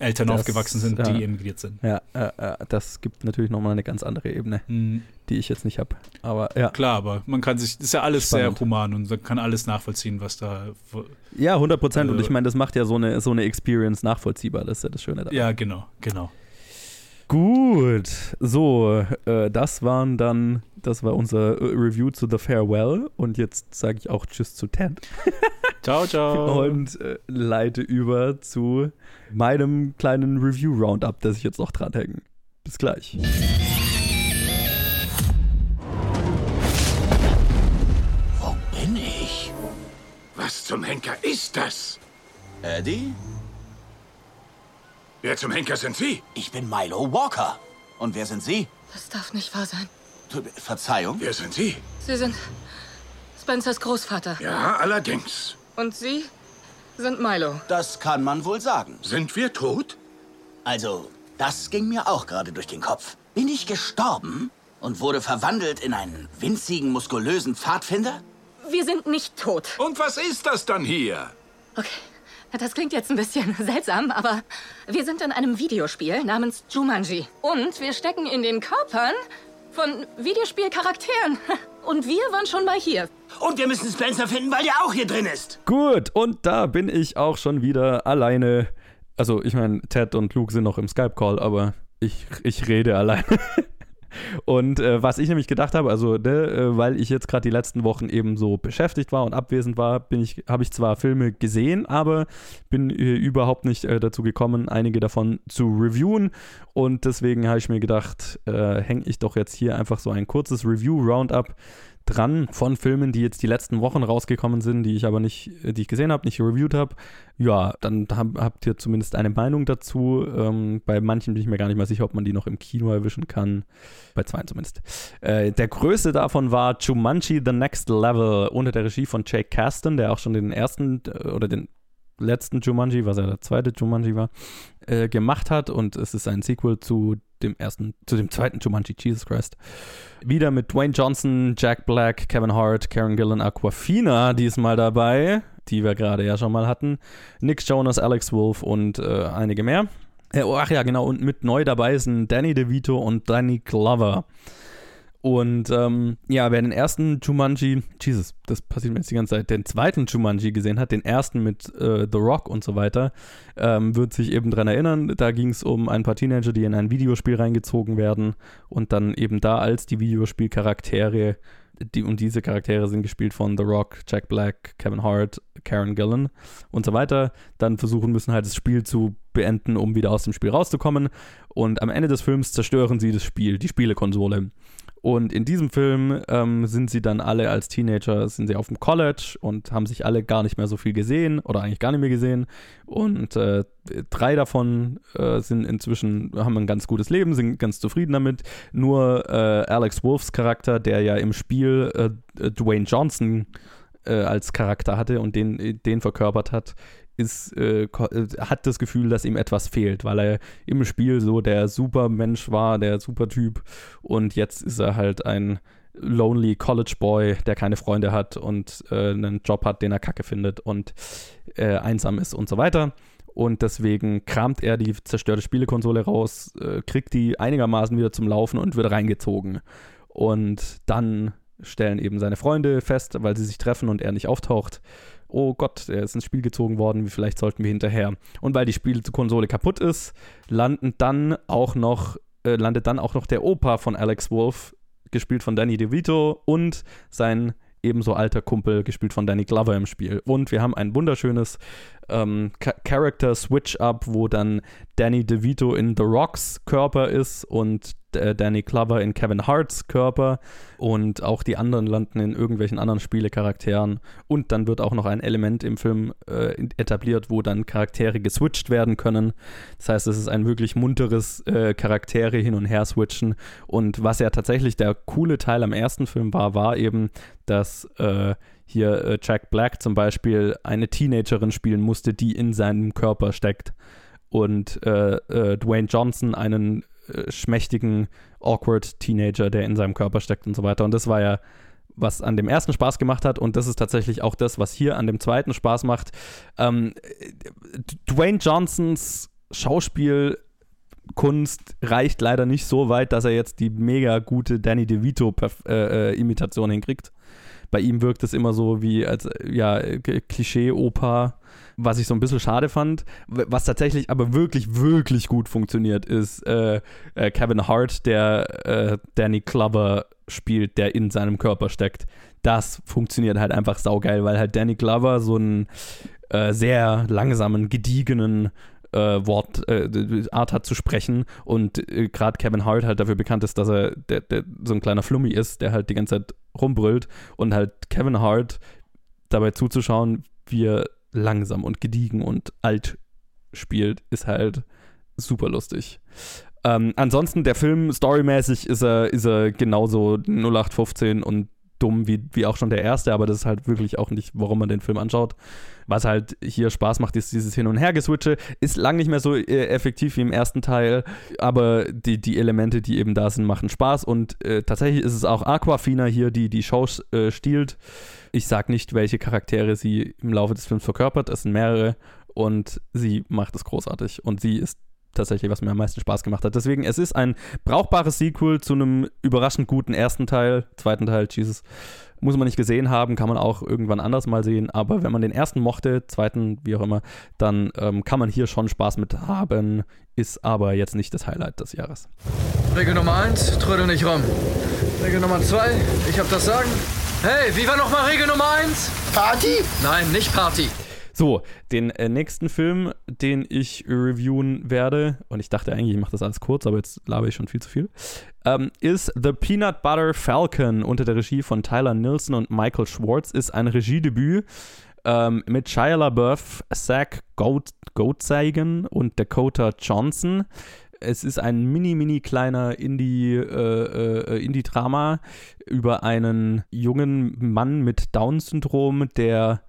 S3: Eltern
S2: Das,
S3: aufgewachsen sind,
S2: ja.
S3: die emigriert sind.
S2: Ja, äh, äh, das gibt natürlich nochmal eine ganz andere Ebene,
S3: Mhm.
S2: die ich jetzt nicht habe. Aber ja.
S3: Klar, aber man kann sich, das ist ja alles
S2: Spannend.
S3: sehr human und man kann alles nachvollziehen, was da.
S2: Ja, 100 Prozent. und
S3: Also-
S2: ich meine, das macht ja so eine, so eine Experience nachvollziehbar. Das ist ja das Schöne daran.
S3: Ja, genau, genau.
S2: Gut, so, äh, das waren dann, das war unser äh, Review zu The Farewell und jetzt sage ich auch Tschüss zu Ted
S3: Ciao, ciao.
S2: und äh, leite über zu meinem kleinen Review-Roundup, das ich jetzt noch dranhänge. Bis gleich.
S7: Wo bin ich? Was zum Henker ist das?
S8: Eddie?
S7: Wer zum Henker sind Sie?
S8: Ich bin Milo Walker. Und wer sind Sie?
S9: Das darf nicht wahr sein.
S8: Verzeihung?
S7: Wer sind Sie?
S9: Sie sind Spencers Großvater.
S7: Ja, allerdings.
S9: Und Sie sind Milo.
S8: Das kann man wohl sagen.
S7: Sind wir tot?
S8: Also, das ging mir auch gerade durch den Kopf. Bin ich gestorben und wurde verwandelt in einen winzigen, muskulösen Pfadfinder?
S9: Wir sind nicht tot.
S7: Und was ist das dann hier?
S9: Okay. Das klingt jetzt ein bisschen seltsam, aber wir sind in einem Videospiel namens Jumanji. Und wir stecken in den Körpern von Videospielcharakteren. Und wir waren schon mal hier.
S8: Und wir müssen Spencer finden, weil der auch hier drin ist.
S2: Gut, und da bin ich auch schon wieder alleine. Also, ich meine, Ted und Luke sind noch im Skype-Call, aber ich, ich rede alleine. Und äh, was ich nämlich gedacht habe, also ne, äh, weil ich jetzt gerade die letzten Wochen eben so beschäftigt war und abwesend war, bin ich, habe ich zwar Filme gesehen, aber bin äh, überhaupt nicht äh, dazu gekommen, einige davon zu reviewen. Und deswegen habe ich mir gedacht, äh, hänge ich doch jetzt hier einfach so ein kurzes Review-Roundup dran von Filmen, die jetzt die letzten Wochen rausgekommen sind, die ich aber nicht, äh, die ich gesehen habe, nicht reviewed habe. Ja, dann hab, habt ihr zumindest eine Meinung dazu. Ähm, bei manchen bin ich mir gar nicht mal sicher, ob man die noch im Kino erwischen kann. Bei zwei zumindest. Äh, der größte davon war Jumanji The Next Level unter der Regie von Jake Caston, der auch schon den ersten äh, oder den letzten Jumanji, was ja der zweite Jumanji war, äh, gemacht hat und es ist ein Sequel zu dem ersten, zu dem zweiten Jumanji, Jesus Christ. Wieder mit Dwayne Johnson, Jack Black, Kevin Hart, Karen Gillan, Aquafina diesmal dabei, die wir gerade ja schon mal hatten. Nick Jonas, Alex Wolf und äh, einige mehr. Äh, oh, ach ja, genau, und mit neu dabei sind Danny DeVito und Danny Glover. Und ähm, ja, wer den ersten Jumanji, Jesus, das passiert mir jetzt die ganze Zeit, den zweiten Jumanji gesehen hat, den ersten mit äh, The Rock und so weiter, ähm, wird sich eben dran erinnern. Da ging es um ein paar Teenager, die in ein Videospiel reingezogen werden und dann eben da als die Videospielcharaktere, die, und diese Charaktere sind gespielt von The Rock, Jack Black, Kevin Hart, Karen Gillan und so weiter, dann versuchen müssen halt das Spiel zu beenden, um wieder aus dem Spiel rauszukommen. Und am Ende des Films zerstören sie das Spiel, die Spielekonsole. Und in diesem Film ähm, sind sie dann alle als Teenager, sind sie auf dem College und haben sich alle gar nicht mehr so viel gesehen oder eigentlich gar nicht mehr gesehen. Und äh, drei davon äh, sind inzwischen, haben ein ganz gutes Leben, sind ganz zufrieden damit. Nur äh, Alex Wolfs Charakter, der ja im Spiel äh, Dwayne Johnson äh, als Charakter hatte und den, den verkörpert hat, ist, äh, äh, hat das Gefühl, dass ihm etwas fehlt, weil er im Spiel so der Supermensch war, der Supertyp und jetzt ist er halt ein lonely College Boy, der keine Freunde hat und äh, einen Job hat, den er kacke findet und äh, einsam ist und so weiter. Und deswegen kramt er die zerstörte Spielekonsole raus, äh, kriegt die einigermaßen wieder zum Laufen und wird reingezogen. Und dann stellen eben seine Freunde fest, weil sie sich treffen und er nicht auftaucht. Oh Gott, er ist ins Spiel gezogen worden, vielleicht sollten wir hinterher. Und weil die Spielkonsole kaputt ist, landen dann auch noch, äh, landet dann auch noch der Opa von Alex Wolf, gespielt von Danny DeVito, und sein ebenso alter Kumpel, gespielt von Danny Glover im Spiel. Und wir haben ein wunderschönes ähm, Cha- Character Switch-Up, wo dann Danny DeVito in The Rocks Körper ist und Danny Glover in Kevin Harts Körper und auch die anderen landen in irgendwelchen anderen Spielecharakteren. Und dann wird auch noch ein Element im Film äh, etabliert, wo dann Charaktere geswitcht werden können. Das heißt, es ist ein wirklich munteres äh, Charaktere hin und her switchen. Und was ja tatsächlich der coole Teil am ersten Film war, war eben, dass äh, hier äh, Jack Black zum Beispiel eine Teenagerin spielen musste, die in seinem Körper steckt. Und äh, äh, Dwayne Johnson einen äh, schmächtigen, awkward Teenager, der in seinem Körper steckt und so weiter. Und das war ja, was an dem ersten Spaß gemacht hat. Und das ist tatsächlich auch das, was hier an dem zweiten Spaß macht. Ähm, Dwayne Johnsons Schauspielkunst reicht leider nicht so weit, dass er jetzt die mega gute Danny DeVito-Imitation hinkriegt. Bei ihm wirkt es immer so wie als ja, Klischee-Oper, was ich so ein bisschen schade fand. Was tatsächlich aber wirklich, wirklich gut funktioniert, ist äh, äh, Kevin Hart, der äh, Danny Glover spielt, der in seinem Körper steckt. Das funktioniert halt einfach saugeil, weil halt Danny Glover so einen äh, sehr langsamen, gediegenen äh, Wort, äh, Art hat zu sprechen und äh, gerade Kevin Hart halt dafür bekannt ist, dass er der, der, so ein kleiner Flummi ist, der halt die ganze Zeit rumbrüllt und halt Kevin Hart dabei zuzuschauen, wie er langsam und gediegen und alt spielt, ist halt super lustig. Ähm, ansonsten, der Film, storymäßig ist er, ist er genauso 0815 und dumm wie, wie auch schon der erste, aber das ist halt wirklich auch nicht, warum man den Film anschaut. Was halt hier Spaß macht, ist dieses Hin- und Her-Geswitche. Ist lang nicht mehr so äh, effektiv wie im ersten Teil, aber die, die Elemente, die eben da sind, machen Spaß und äh, tatsächlich ist es auch Aquafina hier, die die Show äh, stiehlt. Ich sag nicht, welche Charaktere sie im Laufe des Films verkörpert, es sind mehrere und sie macht es großartig und sie ist tatsächlich, was mir am meisten Spaß gemacht hat. Deswegen, es ist ein brauchbares Sequel zu einem überraschend guten ersten Teil, zweiten Teil, Jesus. Muss man nicht gesehen haben, kann man auch irgendwann anders mal sehen. Aber wenn man den ersten mochte, zweiten, wie auch immer, dann ähm, kann man hier schon Spaß mit haben. Ist aber jetzt nicht das Highlight des Jahres.
S10: Regel Nummer 1, trödel nicht rum. Regel Nummer 2, ich hab das Sagen. Hey, wie war nochmal Regel Nummer 1?
S7: Party?
S10: Nein, nicht Party.
S2: So, den äh, nächsten Film, den ich reviewen werde, und ich dachte eigentlich, ich mache das alles kurz, aber jetzt labe ich schon viel zu viel, ähm, ist The Peanut Butter Falcon unter der Regie von Tyler Nilsson und Michael Schwartz. Ist ein Regiedebüt ähm, mit Shia LaBeouf, Zach Goatzeigen und Dakota Johnson. Es ist ein mini, mini kleiner Indie, äh, äh, Indie-Drama über einen jungen Mann mit Down-Syndrom, der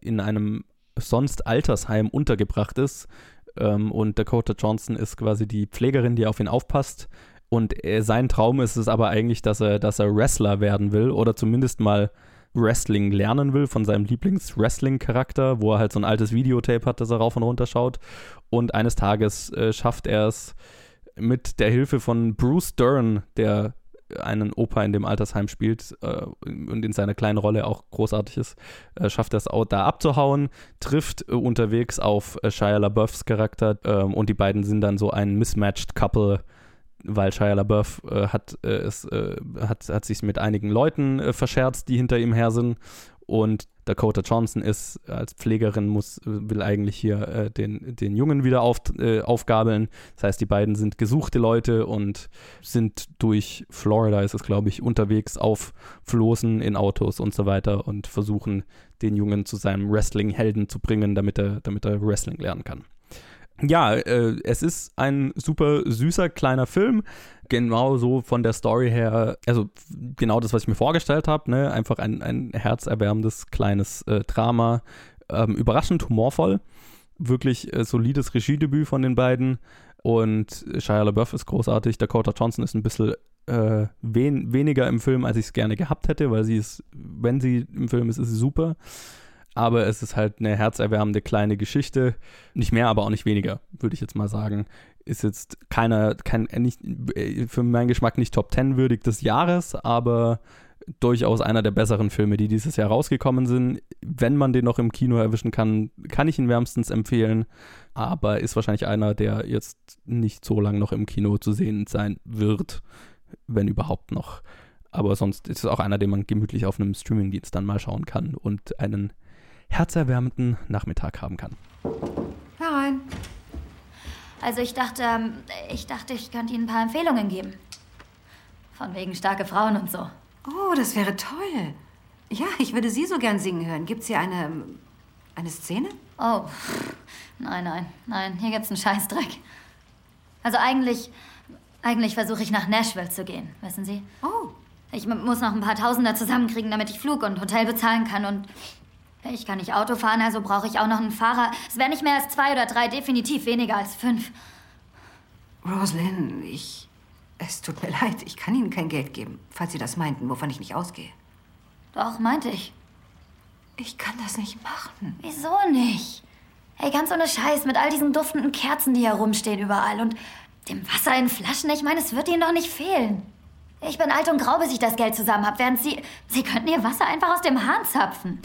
S2: in einem sonst Altersheim untergebracht ist. Ähm, und Dakota Johnson ist quasi die Pflegerin, die auf ihn aufpasst. Und äh, sein Traum ist es aber eigentlich, dass er, dass er Wrestler werden will oder zumindest mal Wrestling lernen will von seinem Lieblings-Wrestling-Charakter, wo er halt so ein altes Videotape hat, das er rauf und runter schaut. Und eines Tages äh, schafft er es mit der Hilfe von Bruce Dern, der einen Opa in dem Altersheim spielt äh, und in seiner kleinen Rolle auch großartig ist, äh, schafft es auch da abzuhauen, trifft äh, unterwegs auf äh, Shia LaBeoufs Charakter ähm, und die beiden sind dann so ein mismatched Couple, weil Shia LaBeouf äh, hat, äh, es, hat, hat sich mit einigen Leuten verscherzt, die hinter ihm her sind und Dakota Johnson ist als Pflegerin, muss, will eigentlich hier äh, den, den Jungen wieder auf, äh, aufgabeln. Das heißt, die beiden sind gesuchte Leute und sind durch Florida, ist es glaube ich, unterwegs auf Floßen in Autos und so weiter und versuchen, den Jungen zu seinem Wrestling-Helden zu bringen, damit er, damit er Wrestling lernen kann. Ja, äh, es ist ein super süßer kleiner Film. Genau so von der Story her, also genau das, was ich mir vorgestellt habe, ne? einfach ein, ein herzerwärmendes kleines äh, Drama, ähm, überraschend humorvoll, wirklich äh, solides Regiedebüt von den beiden. Und Shia LaBeouf ist großartig, Dakota Johnson ist ein bisschen äh, wen, weniger im Film, als ich es gerne gehabt hätte, weil sie ist, wenn sie im Film ist, ist sie super aber es ist halt eine herzerwärmende kleine Geschichte. Nicht mehr, aber auch nicht weniger, würde ich jetzt mal sagen ist jetzt keiner, kein, nicht, für meinen Geschmack nicht Top 10 würdig des Jahres, aber durchaus einer der besseren Filme, die dieses Jahr rausgekommen sind. Wenn man den noch im Kino erwischen kann, kann ich ihn wärmstens empfehlen, aber ist wahrscheinlich einer, der jetzt nicht so lange noch im Kino zu sehen sein wird, wenn überhaupt noch. Aber sonst ist es auch einer, den man gemütlich auf einem Streamingdienst dann mal schauen kann und einen herzerwärmenden Nachmittag haben kann.
S11: Herein.
S12: Also ich dachte, ähm, ich dachte, ich könnte Ihnen ein paar Empfehlungen geben. Von wegen starke Frauen und so.
S11: Oh, das wäre toll. Ja, ich würde Sie so gern singen hören. Gibt's hier eine eine Szene?
S12: Oh, nein, nein, nein. Hier gibt's einen Scheißdreck. Also eigentlich, eigentlich versuche ich nach Nashville zu gehen, wissen Sie?
S11: Oh.
S12: Ich muss noch ein paar Tausender zusammenkriegen, damit ich Flug und Hotel bezahlen kann und ich kann nicht Auto fahren, also brauche ich auch noch einen Fahrer. Es wäre nicht mehr als zwei oder drei, definitiv weniger als fünf.
S11: Roslyn, ich. Es tut mir leid, ich kann Ihnen kein Geld geben, falls Sie das meinten, wovon ich nicht ausgehe.
S12: Doch, meinte ich.
S11: Ich kann das nicht machen.
S12: Wieso nicht? Ey, ganz ohne Scheiß, mit all diesen duftenden Kerzen, die hier rumstehen überall und dem Wasser in Flaschen, ich meine, es wird Ihnen doch nicht fehlen. Ich bin alt und grau, bis ich das Geld zusammen habe, während Sie. Sie könnten Ihr Wasser einfach aus dem Hahn zapfen.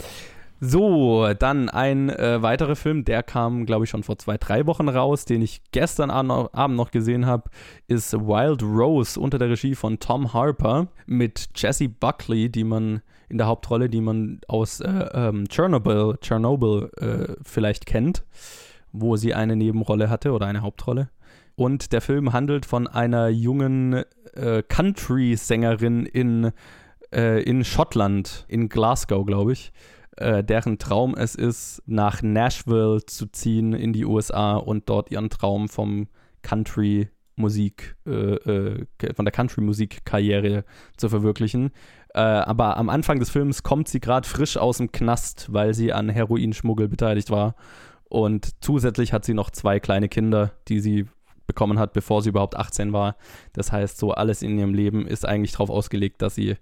S2: So, dann ein äh, weiterer Film, der kam, glaube ich, schon vor zwei, drei Wochen raus, den ich gestern Abend noch gesehen habe, ist Wild Rose unter der Regie von Tom Harper mit Jessie Buckley, die man in der Hauptrolle, die man aus äh, ähm, Chernobyl, Chernobyl äh, vielleicht kennt, wo sie eine Nebenrolle hatte oder eine Hauptrolle. Und der Film handelt von einer jungen äh, Country-Sängerin in, äh, in Schottland, in Glasgow, glaube ich, äh, deren Traum es ist, nach Nashville zu ziehen in die USA und dort ihren Traum vom Country Musik, äh, äh, von der Country-Musik-Karriere zu verwirklichen. Äh, aber am Anfang des Films kommt sie gerade frisch aus dem Knast, weil sie an Heroinschmuggel beteiligt war. Und zusätzlich hat sie noch zwei kleine Kinder, die sie bekommen hat, bevor sie überhaupt 18 war. Das heißt, so alles in ihrem Leben ist eigentlich darauf ausgelegt, dass sie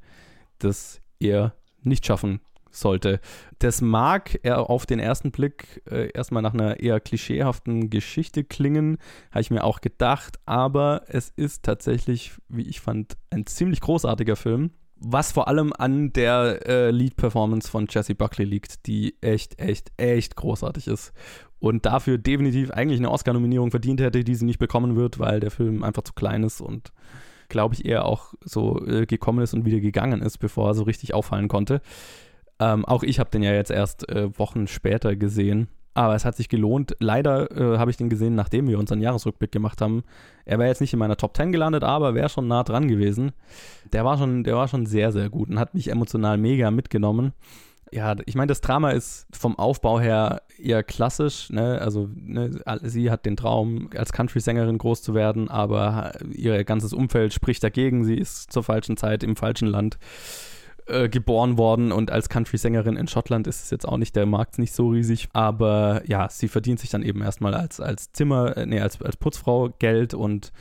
S2: das eher nicht schaffen sollte. Das mag er auf den ersten Blick äh, erstmal nach einer eher klischeehaften Geschichte klingen, habe ich mir auch gedacht, aber es ist tatsächlich, wie ich fand, ein ziemlich großartiger Film. Was vor allem an der äh, Lead-Performance von Jesse Buckley liegt, die echt, echt, echt großartig ist. Und dafür definitiv eigentlich eine Oscar-Nominierung verdient hätte, die sie nicht bekommen wird, weil der Film einfach zu klein ist und glaube ich eher auch so äh, gekommen ist und wieder gegangen ist, bevor er so richtig auffallen konnte. Ähm, auch ich habe den ja jetzt erst äh, Wochen später gesehen. Aber es hat sich gelohnt. Leider äh, habe ich den gesehen, nachdem wir unseren Jahresrückblick gemacht haben. Er wäre jetzt nicht in meiner Top 10 gelandet, aber wäre schon nah dran gewesen. Der war schon, der war schon sehr, sehr gut und hat mich emotional mega mitgenommen. Ja, ich meine, das Drama ist vom Aufbau her eher klassisch. Ne? Also ne, sie hat den Traum, als Country-Sängerin groß zu werden, aber ihr ganzes Umfeld spricht dagegen. Sie ist zur falschen Zeit im falschen Land äh, geboren worden und als Country-Sängerin in Schottland ist es jetzt auch nicht, der Markt nicht so riesig. Aber ja, sie verdient sich dann eben erstmal als, als Zimmer, äh, nee, als, als Putzfrau Geld und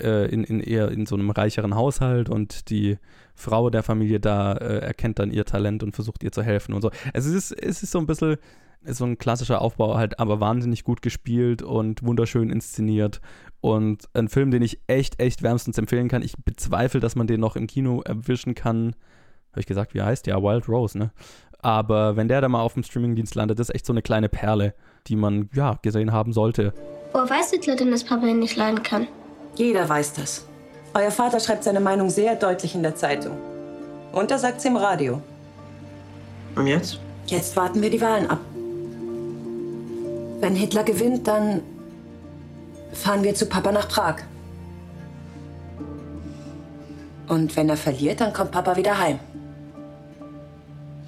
S2: äh, in, in eher in so einem reicheren Haushalt und die Frau der Familie da äh, erkennt dann ihr Talent und versucht ihr zu helfen und so. Also es ist, es ist so ein bisschen so ein klassischer Aufbau halt, aber wahnsinnig gut gespielt und wunderschön inszeniert und ein Film, den ich echt, echt wärmstens empfehlen kann. Ich bezweifle, dass man den noch im Kino erwischen kann habe ich gesagt, wie heißt der? Wild Rose, ne? Aber wenn der da mal auf dem Streamingdienst landet, ist echt so eine kleine Perle, die man, ja, gesehen haben sollte.
S13: Woher weiß Hitler denn, dass Papa ihn nicht leiden kann?
S14: Jeder weiß das. Euer Vater schreibt seine Meinung sehr deutlich in der Zeitung. Und er sagt sie im Radio.
S13: Und jetzt?
S14: Jetzt warten wir die Wahlen ab. Wenn Hitler gewinnt, dann fahren wir zu Papa nach Prag. Und wenn er verliert, dann kommt Papa wieder heim.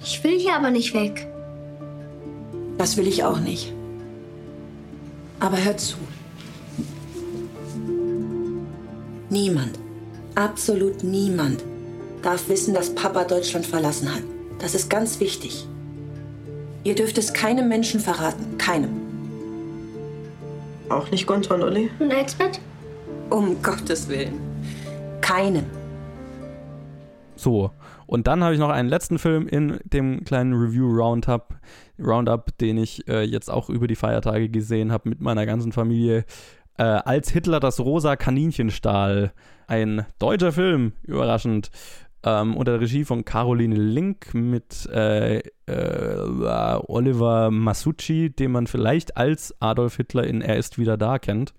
S13: Ich will hier aber nicht weg.
S14: Das will ich auch nicht. Aber hör zu. Niemand, absolut niemand, darf wissen, dass Papa Deutschland verlassen hat. Das ist ganz wichtig. Ihr dürft es keinem Menschen verraten. Keinem.
S13: Auch nicht Gunther und Uli? Und Elsbeth?
S14: Um Gottes Willen. Keinem.
S2: So, und dann habe ich noch einen letzten Film in dem kleinen Review-Roundup, Roundup, den ich äh, jetzt auch über die Feiertage gesehen habe mit meiner ganzen Familie. Äh, als Hitler das rosa Kaninchen stahl. Ein deutscher Film, überraschend. Ähm, unter der Regie von Caroline Link mit äh, äh, Oliver Masucci, den man vielleicht als Adolf Hitler in Er ist wieder da kennt,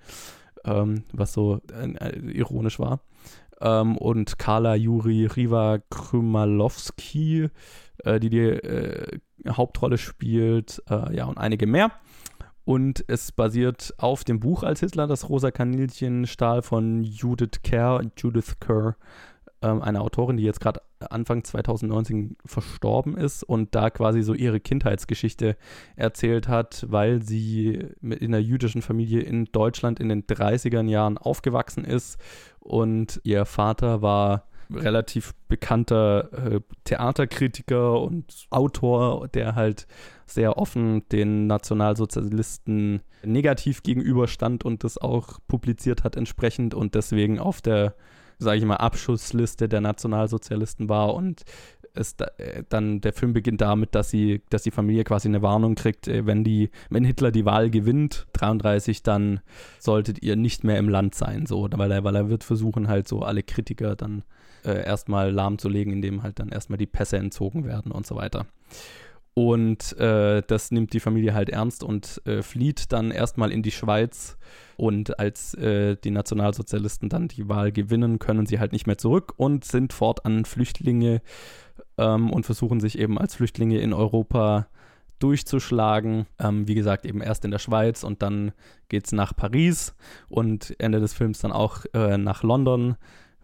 S2: ähm, was so äh, ironisch war ähm, und Carla Juri Riva Krymalowski, äh, die die äh, Hauptrolle spielt, äh, ja, und einige mehr. Und es basiert auf dem Buch als Hitler, das Rosa Kaninchen Stahl von Judith Kerr, Judith Kerr, ähm, eine Autorin, die jetzt gerade Anfang 2019 verstorben ist und da quasi so ihre Kindheitsgeschichte erzählt hat, weil sie in einer jüdischen Familie in Deutschland in den 30er Jahren aufgewachsen ist. Und ihr Vater war relativ bekannter äh, Theaterkritiker und Autor, der halt sehr offen den Nationalsozialisten negativ gegenüberstand und das auch publiziert hat entsprechend und deswegen auf der, sage ich mal, Abschussliste der Nationalsozialisten war und es da, äh, dann der Film beginnt damit, dass sie, dass die Familie quasi eine Warnung kriegt, äh, wenn die, wenn Hitler die Wahl gewinnt, 33, dann solltet ihr nicht mehr im Land sein, so, weil er, weil er wird versuchen halt so alle Kritiker dann äh, erstmal lahmzulegen, indem halt dann erstmal die Pässe entzogen werden und so weiter. Und äh, das nimmt die Familie halt ernst und äh, flieht dann erstmal in die Schweiz. Und als äh, die Nationalsozialisten dann die Wahl gewinnen, können sie halt nicht mehr zurück und sind fortan Flüchtlinge ähm, und versuchen sich eben als Flüchtlinge in Europa durchzuschlagen. Ähm, wie gesagt, eben erst in der Schweiz und dann geht es nach Paris und Ende des Films dann auch äh, nach London,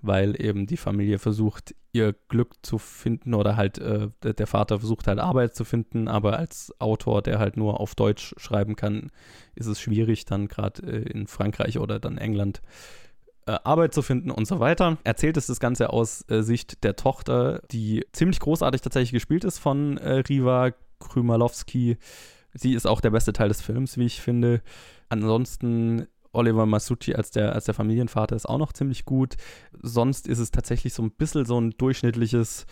S2: weil eben die Familie versucht, ihr Glück zu finden oder halt äh, der Vater versucht halt Arbeit zu finden, aber als Autor, der halt nur auf Deutsch schreiben kann, ist es schwierig, dann gerade äh, in Frankreich oder dann England äh, Arbeit zu finden und so weiter. Erzählt es das Ganze aus äh, Sicht der Tochter, die ziemlich großartig tatsächlich gespielt ist von äh, Riva Krymalowski. Sie ist auch der beste Teil des Films, wie ich finde. Ansonsten Oliver Masucci als der, als der Familienvater ist auch noch ziemlich gut. Sonst ist es tatsächlich so ein bisschen so ein durchschnittliches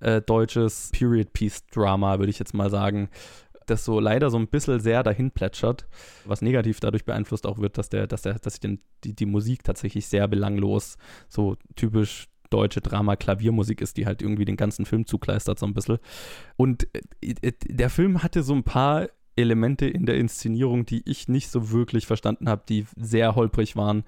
S2: äh, deutsches Period-Piece-Drama, würde ich jetzt mal sagen das so leider so ein bisschen sehr dahin plätschert, was negativ dadurch beeinflusst auch wird, dass der, dass der, dass den, die, die Musik tatsächlich sehr belanglos, so typisch deutsche Drama-Klaviermusik ist, die halt irgendwie den ganzen Film zukleistert, so ein bisschen. Und äh, äh, der Film hatte so ein paar Elemente in der Inszenierung, die ich nicht so wirklich verstanden habe, die sehr holprig waren,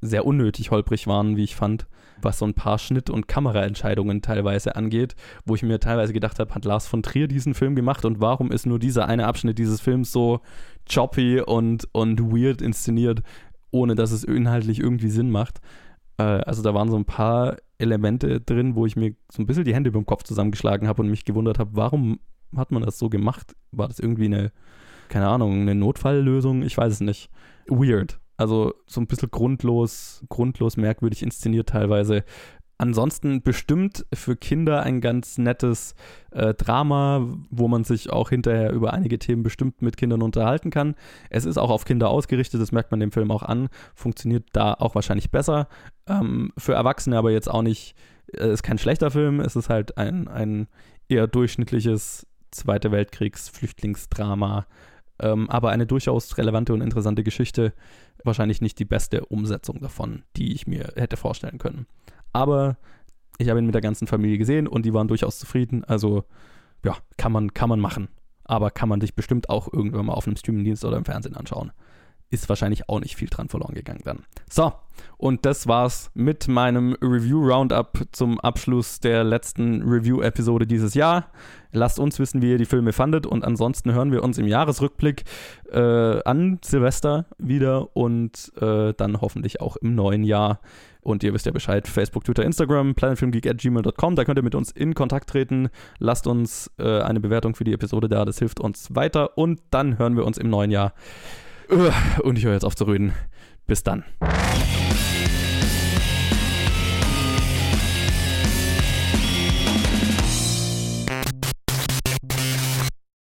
S2: sehr unnötig holprig waren, wie ich fand, was so ein paar Schnitt- und Kameraentscheidungen teilweise angeht, wo ich mir teilweise gedacht habe, hat Lars von Trier diesen Film gemacht und warum ist nur dieser eine Abschnitt dieses Films so choppy und, und weird inszeniert, ohne dass es inhaltlich irgendwie Sinn macht. Äh, also da waren so ein paar Elemente drin, wo ich mir so ein bisschen die Hände über dem Kopf zusammengeschlagen habe und mich gewundert habe, warum hat man das so gemacht? War das irgendwie eine, keine Ahnung, eine Notfalllösung? Ich weiß es nicht. Weird. Also so ein bisschen grundlos, grundlos merkwürdig inszeniert teilweise. Ansonsten bestimmt für Kinder ein ganz nettes äh, Drama, wo man sich auch hinterher über einige Themen bestimmt mit Kindern unterhalten kann. Es ist auch auf Kinder ausgerichtet, das merkt man dem Film auch an. Funktioniert da auch wahrscheinlich besser. Ähm, für Erwachsene aber jetzt auch nicht, äh, ist kein schlechter Film, es ist halt ein, ein eher durchschnittliches Zweite Weltkriegs-Flüchtlingsdrama, ähm, aber eine durchaus relevante und interessante Geschichte. Wahrscheinlich nicht die beste Umsetzung davon, die ich mir hätte vorstellen können. Aber ich habe ihn mit der ganzen Familie gesehen und die waren durchaus zufrieden. Also ja, kann man, kann man machen. Aber kann man sich bestimmt auch irgendwann mal auf einem Streamingdienst oder im Fernsehen anschauen ist wahrscheinlich auch nicht viel dran verloren gegangen dann. So, und das war's mit meinem Review-Roundup zum Abschluss der letzten Review-Episode dieses Jahr. Lasst uns wissen, wie ihr die Filme fandet und ansonsten hören wir uns im Jahresrückblick äh, an Silvester wieder und äh, dann hoffentlich auch im neuen Jahr. Und ihr wisst ja Bescheid, Facebook, Twitter, Instagram, planetfilmgeek.gmail.com, da könnt ihr mit uns in Kontakt treten. Lasst uns äh, eine Bewertung für die Episode da, das hilft uns weiter und dann hören wir uns im neuen Jahr. Und ich höre jetzt auf zu reden. Bis dann.